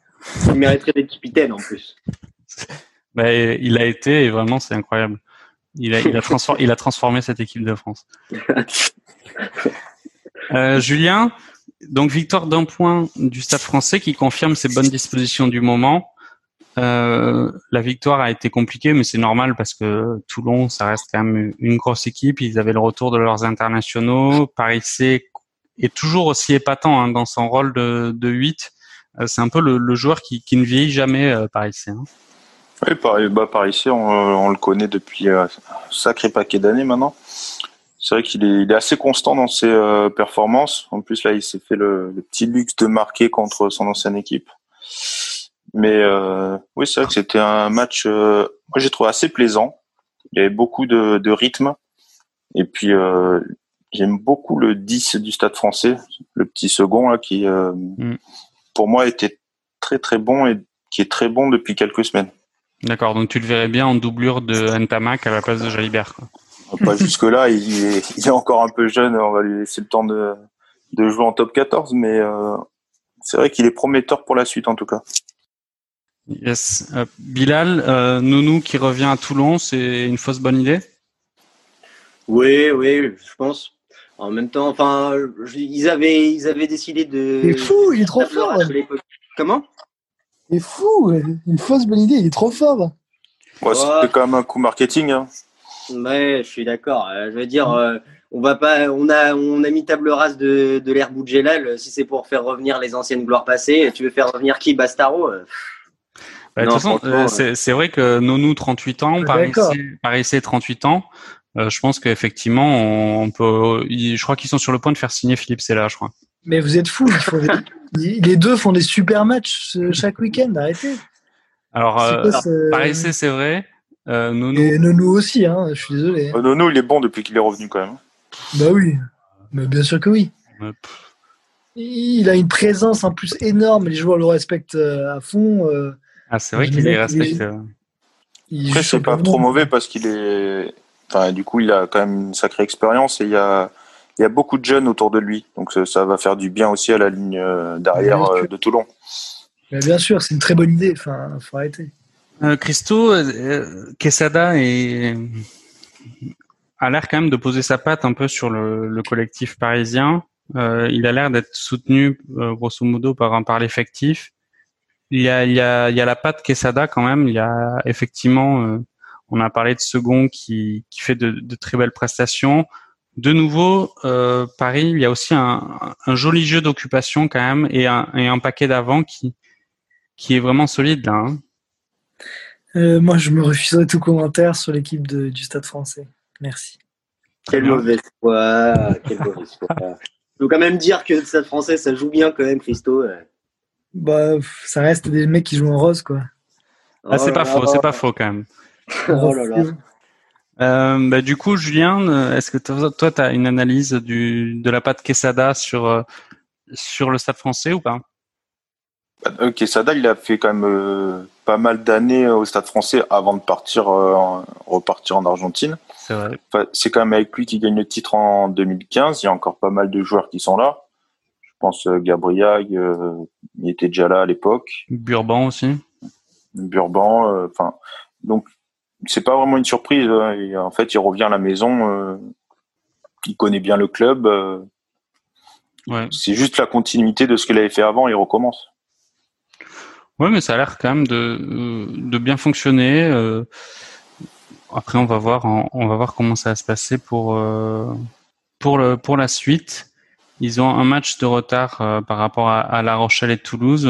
Speaker 6: Il mériterait d'être capitaine en plus.
Speaker 1: Bah, il a été et vraiment c'est incroyable. Il a, il, a transformé, il a transformé cette équipe de France. Euh, Julien, donc victoire d'un point du Stade français qui confirme ses bonnes dispositions du moment. Euh, la victoire a été compliquée, mais c'est normal parce que Toulon, ça reste quand même une grosse équipe. Ils avaient le retour de leurs internationaux. Paris C est toujours aussi épatant hein, dans son rôle de, de 8. Euh, c'est un peu le, joueur qui, ne vieillit jamais, euh, Paris C. Hein.
Speaker 5: Oui, Paris, bah, Paris C, on, le connaît depuis un sacré paquet d'années maintenant. C'est vrai qu'il est, assez constant dans ses euh, performances. En plus, là, il s'est fait le, petit luxe de marquer contre son ancienne équipe. Mais euh, oui, c'est vrai que c'était un match, euh, moi j'ai trouvé assez plaisant. Il y avait beaucoup de, de rythme. Et puis, euh, j'aime beaucoup le 10 du Stade français, le petit second, là, qui, mm. pour moi, était très très bon et qui est très bon depuis quelques semaines.
Speaker 1: D'accord, donc tu le verrais bien en doublure de Ntamak à la place de Jalibert. Quoi.
Speaker 5: Pas jusque-là, il est, il est encore un peu jeune, on va lui laisser le temps de, de jouer en top 14, mais euh, c'est vrai qu'il est prometteur pour la suite en tout cas.
Speaker 1: Yes. Euh, Bilal, euh, Nounou qui revient à Toulon, c'est une fausse bonne idée?
Speaker 6: Oui, oui, je pense. En même temps, enfin, ils avaient, ils avaient décidé de.
Speaker 7: Il est fou, il est trop fort.
Speaker 6: Comment?
Speaker 7: Il est fou, une fausse bonne idée, il est trop fort.
Speaker 5: Ouais, c'est quand même un coup marketing. Hein.
Speaker 6: Ouais, je suis d'accord. Je veux dire, euh, on va pas, on a, on a mis table rase de, de l'ère Boudjelal. Si c'est pour faire revenir les anciennes gloires passées, tu veux faire revenir qui? Bastaro
Speaker 1: bah, de toute façon, euh, c'est vrai que Nonou 38 ans, Paris C, Paris C 38 ans. Euh, je pense qu'effectivement, on peut. Je crois qu'ils sont sur le point de faire signer Philippe Sella, je crois.
Speaker 7: Mais vous êtes fous. Les deux font des super matchs chaque week-end. Arrêtez.
Speaker 1: Alors, euh, Paris C, c'est vrai. Euh.
Speaker 7: Et Nonou aussi, hein, je suis désolé.
Speaker 5: Euh, Nonou, il est bon depuis qu'il est revenu quand même.
Speaker 7: Bah oui, mais bien sûr que oui. Il a une présence en plus énorme, les joueurs le respectent à fond.
Speaker 1: Ah, c'est vrai qu'il est respecté.
Speaker 5: Il... Après, c'est pas trop mauvais parce qu'il est. Enfin, du coup, il a quand même une sacrée expérience et il y a, il y a beaucoup de jeunes autour de lui. Donc, ça, ça va faire du bien aussi à la ligne derrière de Toulon.
Speaker 7: Mais bien sûr, c'est une très bonne idée. Enfin, faut arrêter.
Speaker 1: Euh, Christo, euh, Quesada est... a l'air quand même de poser sa patte un peu sur le, le collectif parisien. Euh, il a l'air d'être soutenu, euh, grosso modo, par, par l'effectif. Il y, a, il, y a, il y a la patte Quesada quand même. Il y a effectivement, euh, on a parlé de Second qui, qui fait de, de très belles prestations. De nouveau, euh, Paris, il y a aussi un, un joli jeu d'occupation quand même et un, et un paquet d'avant qui, qui est vraiment solide là. Hein.
Speaker 7: Euh, moi, je me refuserai tout commentaire sur l'équipe du Stade français. Merci.
Speaker 6: Quelle mauvaise foi. Quelle mauvaise foi. Je veux quand même dire que le Stade français, ça joue bien quand même, Christo.
Speaker 7: Bah, ça reste des mecs qui jouent en rose, quoi.
Speaker 1: Ah, c'est oh pas faux, c'est pas faux quand même.
Speaker 6: Oh là là.
Speaker 1: Euh, bah, du coup, Julien, est-ce que toi, tu as une analyse du, de la patte Quesada sur, euh, sur le Stade français ou pas?
Speaker 5: Euh, Quesada, il a fait quand même euh, pas mal d'années au Stade français avant de partir euh, repartir en Argentine.
Speaker 1: C'est vrai.
Speaker 5: Enfin, c'est quand même avec lui qui gagne le titre en 2015. Il y a encore pas mal de joueurs qui sont là. Je pense euh, Gabriel, euh, il était déjà là à l'époque.
Speaker 1: Burban aussi.
Speaker 5: Burban. Enfin, donc c'est pas vraiment une surprise. Hein. Et, en fait, il revient à la maison. il connaît bien le club.
Speaker 1: Ouais.
Speaker 5: C'est juste la continuité de ce qu'il avait fait avant. Il recommence.
Speaker 1: Ouais, mais ça a l'air quand même de, de bien fonctionner. Euh, après, on va voir, on va voir comment ça va se passer pour euh, pour le pour la suite. Ils ont un match de retard euh, par rapport à, à, La Rochelle et Toulouse.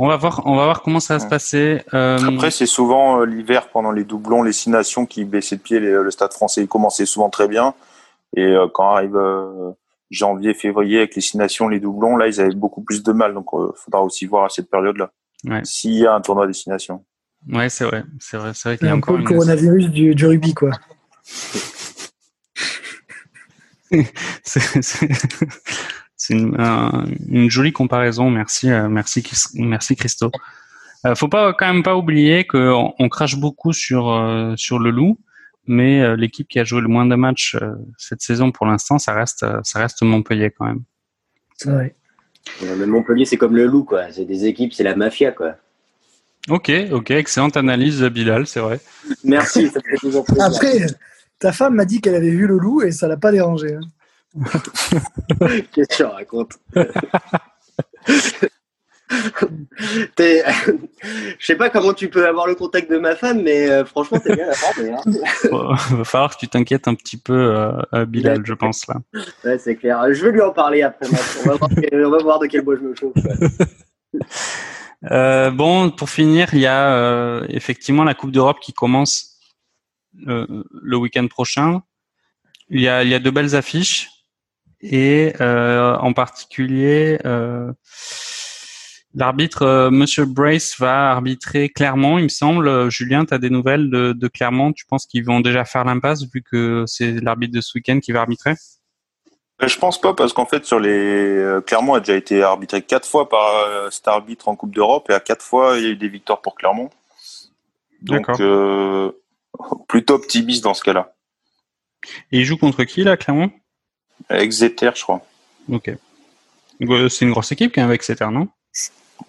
Speaker 1: Euh, on va voir, on va voir comment ça va se passer.
Speaker 5: Euh, Après, c'est souvent l'hiver pendant les doublons, les six nations qui baissaient de pied. Les, le Stade Français il commençait souvent très bien, et quand arrive janvier, février avec les six nations, les doublons, là, ils avaient beaucoup plus de mal. Donc, il euh, faudra aussi voir à cette période-là.
Speaker 1: Ouais.
Speaker 5: S'il y a un tournoi destination.
Speaker 1: Ouais, c'est vrai. C'est vrai, c'est vrai
Speaker 7: qu'il y a encore le coronavirus du, du, rugby, quoi.
Speaker 1: c'est une, un, une, jolie comparaison. Merci, euh, merci, merci Christo. Euh, faut pas quand même pas oublier qu'on on crache beaucoup sur euh, sur le loup mais euh, l'équipe qui a joué le moins de matchs euh, cette saison pour l'instant, ça reste, euh, ça reste Montpellier quand même.
Speaker 7: C'est vrai.
Speaker 6: Le Montpellier, c'est comme le loup, quoi. C'est des équipes, c'est la mafia, quoi.
Speaker 1: Ok, ok, excellente analyse, Bilal, c'est vrai.
Speaker 6: Merci, ça fait toujours plaisir.
Speaker 7: Après, ta femme m'a dit qu'elle avait vu le loup et ça l'a pas dérangé. hein.
Speaker 6: Qu'est-ce que tu racontes? T'es- Je sais pas comment tu peux avoir le contact de ma femme, mais euh, franchement, t'es bien informé. Hein
Speaker 1: Va falloir que tu t'inquiètes un petit peu, euh, Bilal, je pense là.
Speaker 6: ouais, c'est clair. Je vais lui en parler après. On va voir, quel- on va voir de quel bois je me chauffe. ouais.
Speaker 1: Euh, bon, pour finir, il y a effectivement la Coupe d'Europe qui commence le week-end prochain. Il y a, il y a de belles affiches et euh, en particulier euh, l'arbitre euh, Monsieur Brace va arbitrer Clermont, il me semble. Julien, tu as des nouvelles de, de Clermont? Tu penses qu'ils vont déjà faire l'impasse vu que c'est l'arbitre de ce week-end qui va arbitrer?
Speaker 5: Euh, Je pense pas parce qu'en fait sur les Clermont a déjà été arbitré quatre fois par cet arbitre en Coupe d'Europe et à quatre fois il y a eu des victoires pour Clermont. Donc plutôt optimiste dans ce cas-là.
Speaker 1: Et il joue contre qui là, Clermont?
Speaker 5: Exeter, je crois.
Speaker 1: Ok. C'est une grosse équipe quand même avec Exeter, non?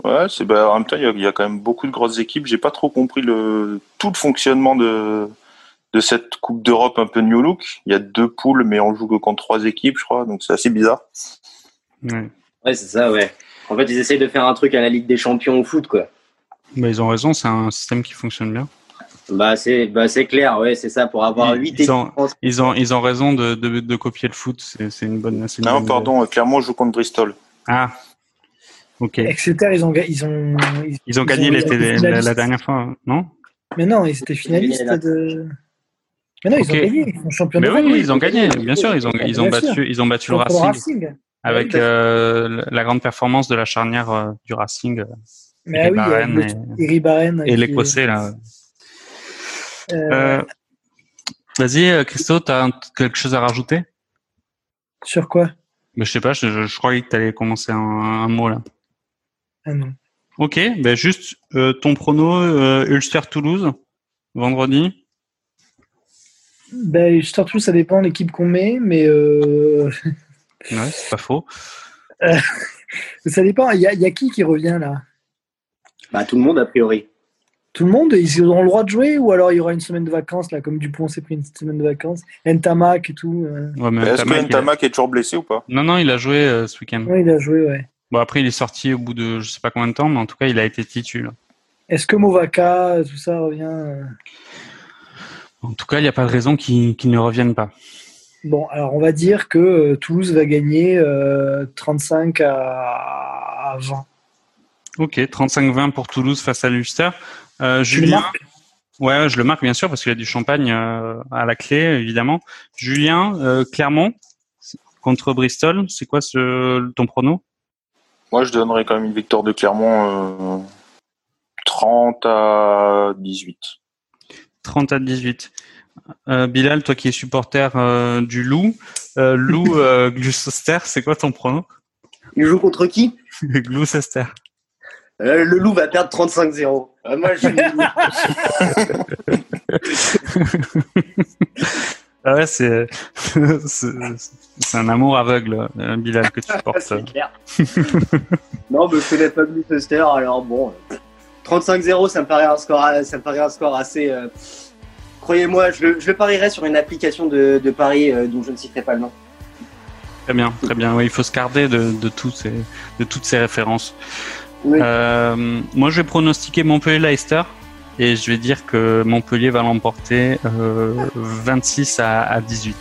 Speaker 5: Ouais, c'est bah, en même temps il y, y a quand même beaucoup de grosses équipes. J'ai pas trop compris le tout le fonctionnement de de cette Coupe d'Europe un peu new look. Il y a deux poules, mais on joue que contre trois équipes, je crois. Donc c'est assez bizarre.
Speaker 1: Ouais.
Speaker 6: Ouais, c'est ça, ouais. En fait, ils essayent de faire un truc à la Ligue des Champions au foot, quoi.
Speaker 1: Bah, ils ont raison, c'est un système qui fonctionne bien.
Speaker 6: Bah, c'est bah, c'est clair, ouais, c'est ça. Pour avoir
Speaker 1: Ils-
Speaker 6: 8
Speaker 1: ils
Speaker 6: équipes.
Speaker 1: ont- Ils ont, ils ont raison de, de, de copier le foot. C'est c'est une bonne. c'est une
Speaker 5: Non,
Speaker 1: bonne-
Speaker 5: pardon, Clermont joue contre Bristol.
Speaker 1: Ah. Ok.
Speaker 7: Exeter, ils ont, ils ont, ils-
Speaker 1: Ils ont gagné
Speaker 7: ils ont
Speaker 1: la, dernière fois, non?
Speaker 7: Mais non, ils étaient finalistes de. Mais non, ils ont gagné. Ils sont champions
Speaker 1: Mais oui, ils ont gagné. Bien sûr, ils ont, ils ont
Speaker 7: Bien sûr.
Speaker 1: battu, ils ont battu le Racing avec
Speaker 7: Oui,
Speaker 1: euh, la grande performance de la charnière euh, du Racing euh,
Speaker 7: Mais ah oui,
Speaker 1: et
Speaker 7: qui-
Speaker 1: l'Écossais là.
Speaker 7: Euh,
Speaker 1: Euh, Vas-y, euh, Christo, t'as un- quelque chose à rajouter?
Speaker 7: Sur quoi?
Speaker 1: Mais je sais pas, je, je, je croyais que t'allais commencer un, un mot là.
Speaker 7: Ah non.
Speaker 1: Ok, ben juste euh, ton prono euh, Ulster-Toulouse vendredi.
Speaker 7: Ben, surtout, ça dépend de l'équipe qu'on met, mais euh,
Speaker 1: Ouais, c'est pas faux.
Speaker 7: ça dépend. Il y, a, il y a qui qui revient là?
Speaker 6: Bah, tout le monde, a priori.
Speaker 7: Tout le monde Ils auront le droit de jouer ou alors il y aura une semaine de vacances là, comme Dupont s'est pris une semaine de vacances Ntamak et tout. euh.
Speaker 1: Ouais,
Speaker 5: Est-ce que
Speaker 1: Ntamak, il a-
Speaker 5: Ntamak est toujours blessé ou pas?
Speaker 1: Non, non, il a joué euh, ce week-end.
Speaker 7: Ouais, il a joué, ouais.
Speaker 1: Bon, après, il est sorti au bout de je sais pas combien de temps, mais en tout cas, il a été titulaire.
Speaker 7: Est-ce que Movaka, tout ça revient euh
Speaker 1: En tout cas, il n'y a pas de raison qu'il ne revienne pas.
Speaker 7: Bon, alors on va dire que euh, Toulouse va gagner euh, 35 à, à 20.
Speaker 1: Ok, 35-20 pour Toulouse face à l'Ulster. Euh, Julien, ouais, ouais, je le marque bien sûr parce qu'il y a du champagne euh, à la clé, évidemment. Julien, euh, Clermont contre Bristol, c'est quoi ce, ton prono?
Speaker 5: Moi, je donnerais quand même une victoire de Clermont euh, 30 à 18.
Speaker 1: 30 à 18. Euh, Bilal, toi qui es supporter euh, du Loup, euh, Loup euh, Gloucester, c'est quoi ton prono?
Speaker 6: Il joue contre qui?
Speaker 1: Gloucester.
Speaker 6: Euh, Le loup va perdre 35-0. Euh, moi, je...
Speaker 1: Ah ouais, c'est c'est un amour aveugle, euh, Bilal, que tu portes.
Speaker 6: c'est clair. non, mais je connais pas Gloucester, alors bon. euh, 35-0, ça me paraît un score, ça me paraît un score assez. euh, Croyez-moi, je, le- je le parierais sur une application de, de paris euh, dont je ne citerai pas le nom.
Speaker 1: Très bien, très bien. Oui, il faut se garder de, de, ces, de toutes ces références.
Speaker 6: Oui.
Speaker 1: Euh, moi, je vais pronostiquer Montpellier-Leicester et je vais dire que Montpellier va l'emporter euh, 26 à, à 18.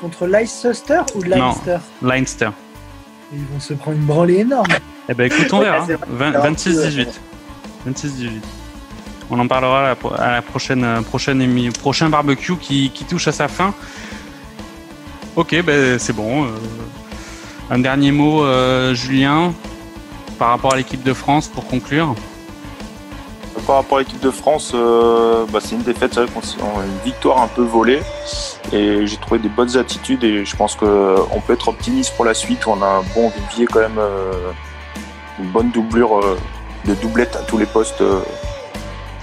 Speaker 7: Contre Leicester ou Leinster?
Speaker 1: Leinster.
Speaker 7: Ils vont se prendre une branlée énorme.
Speaker 1: Eh ben, écoute, on verra.
Speaker 6: c'est vrai.
Speaker 1: Vingt-
Speaker 6: Alors,
Speaker 1: 26-18. 26-18. On en parlera à la, pro- à la prochaine, euh, prochaine émi- prochain barbecue qui, qui touche à sa fin. Ok, ben c'est bon. euh, un dernier mot, euh, Julien, par rapport à l'équipe de France pour conclure.
Speaker 5: Par rapport à l'équipe de France, euh, bah, c'est une défaite, c'est vrai une victoire un peu volée. Et j'ai trouvé des bonnes attitudes et je pense qu'on peut être optimiste pour la suite. On a un bon vivier quand même, euh, une bonne doublure euh, de doublette à tous les postes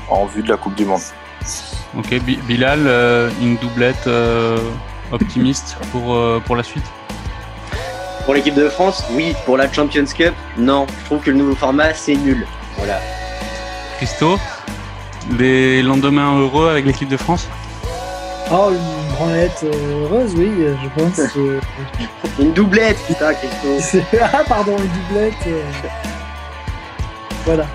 Speaker 5: en vue de la Coupe du Monde.
Speaker 1: Ok, Bi- Bilal, une doublette optimiste pour, pour la suite?
Speaker 6: Pour l'équipe de France, oui. Pour la Champions Cup, non. Je trouve que le nouveau format, c'est nul. Voilà.
Speaker 1: Christo, des lendemains heureux avec l'équipe de France?
Speaker 7: Oh, une branlette euh, heureuse, oui, je pense.
Speaker 6: Une doublette, putain, Christo.
Speaker 7: ah, pardon, une doublette. euh. Voilà.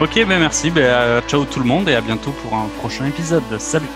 Speaker 1: Ok, ben merci, ben, euh, ciao tout le monde et à bientôt pour un prochain épisode. Salut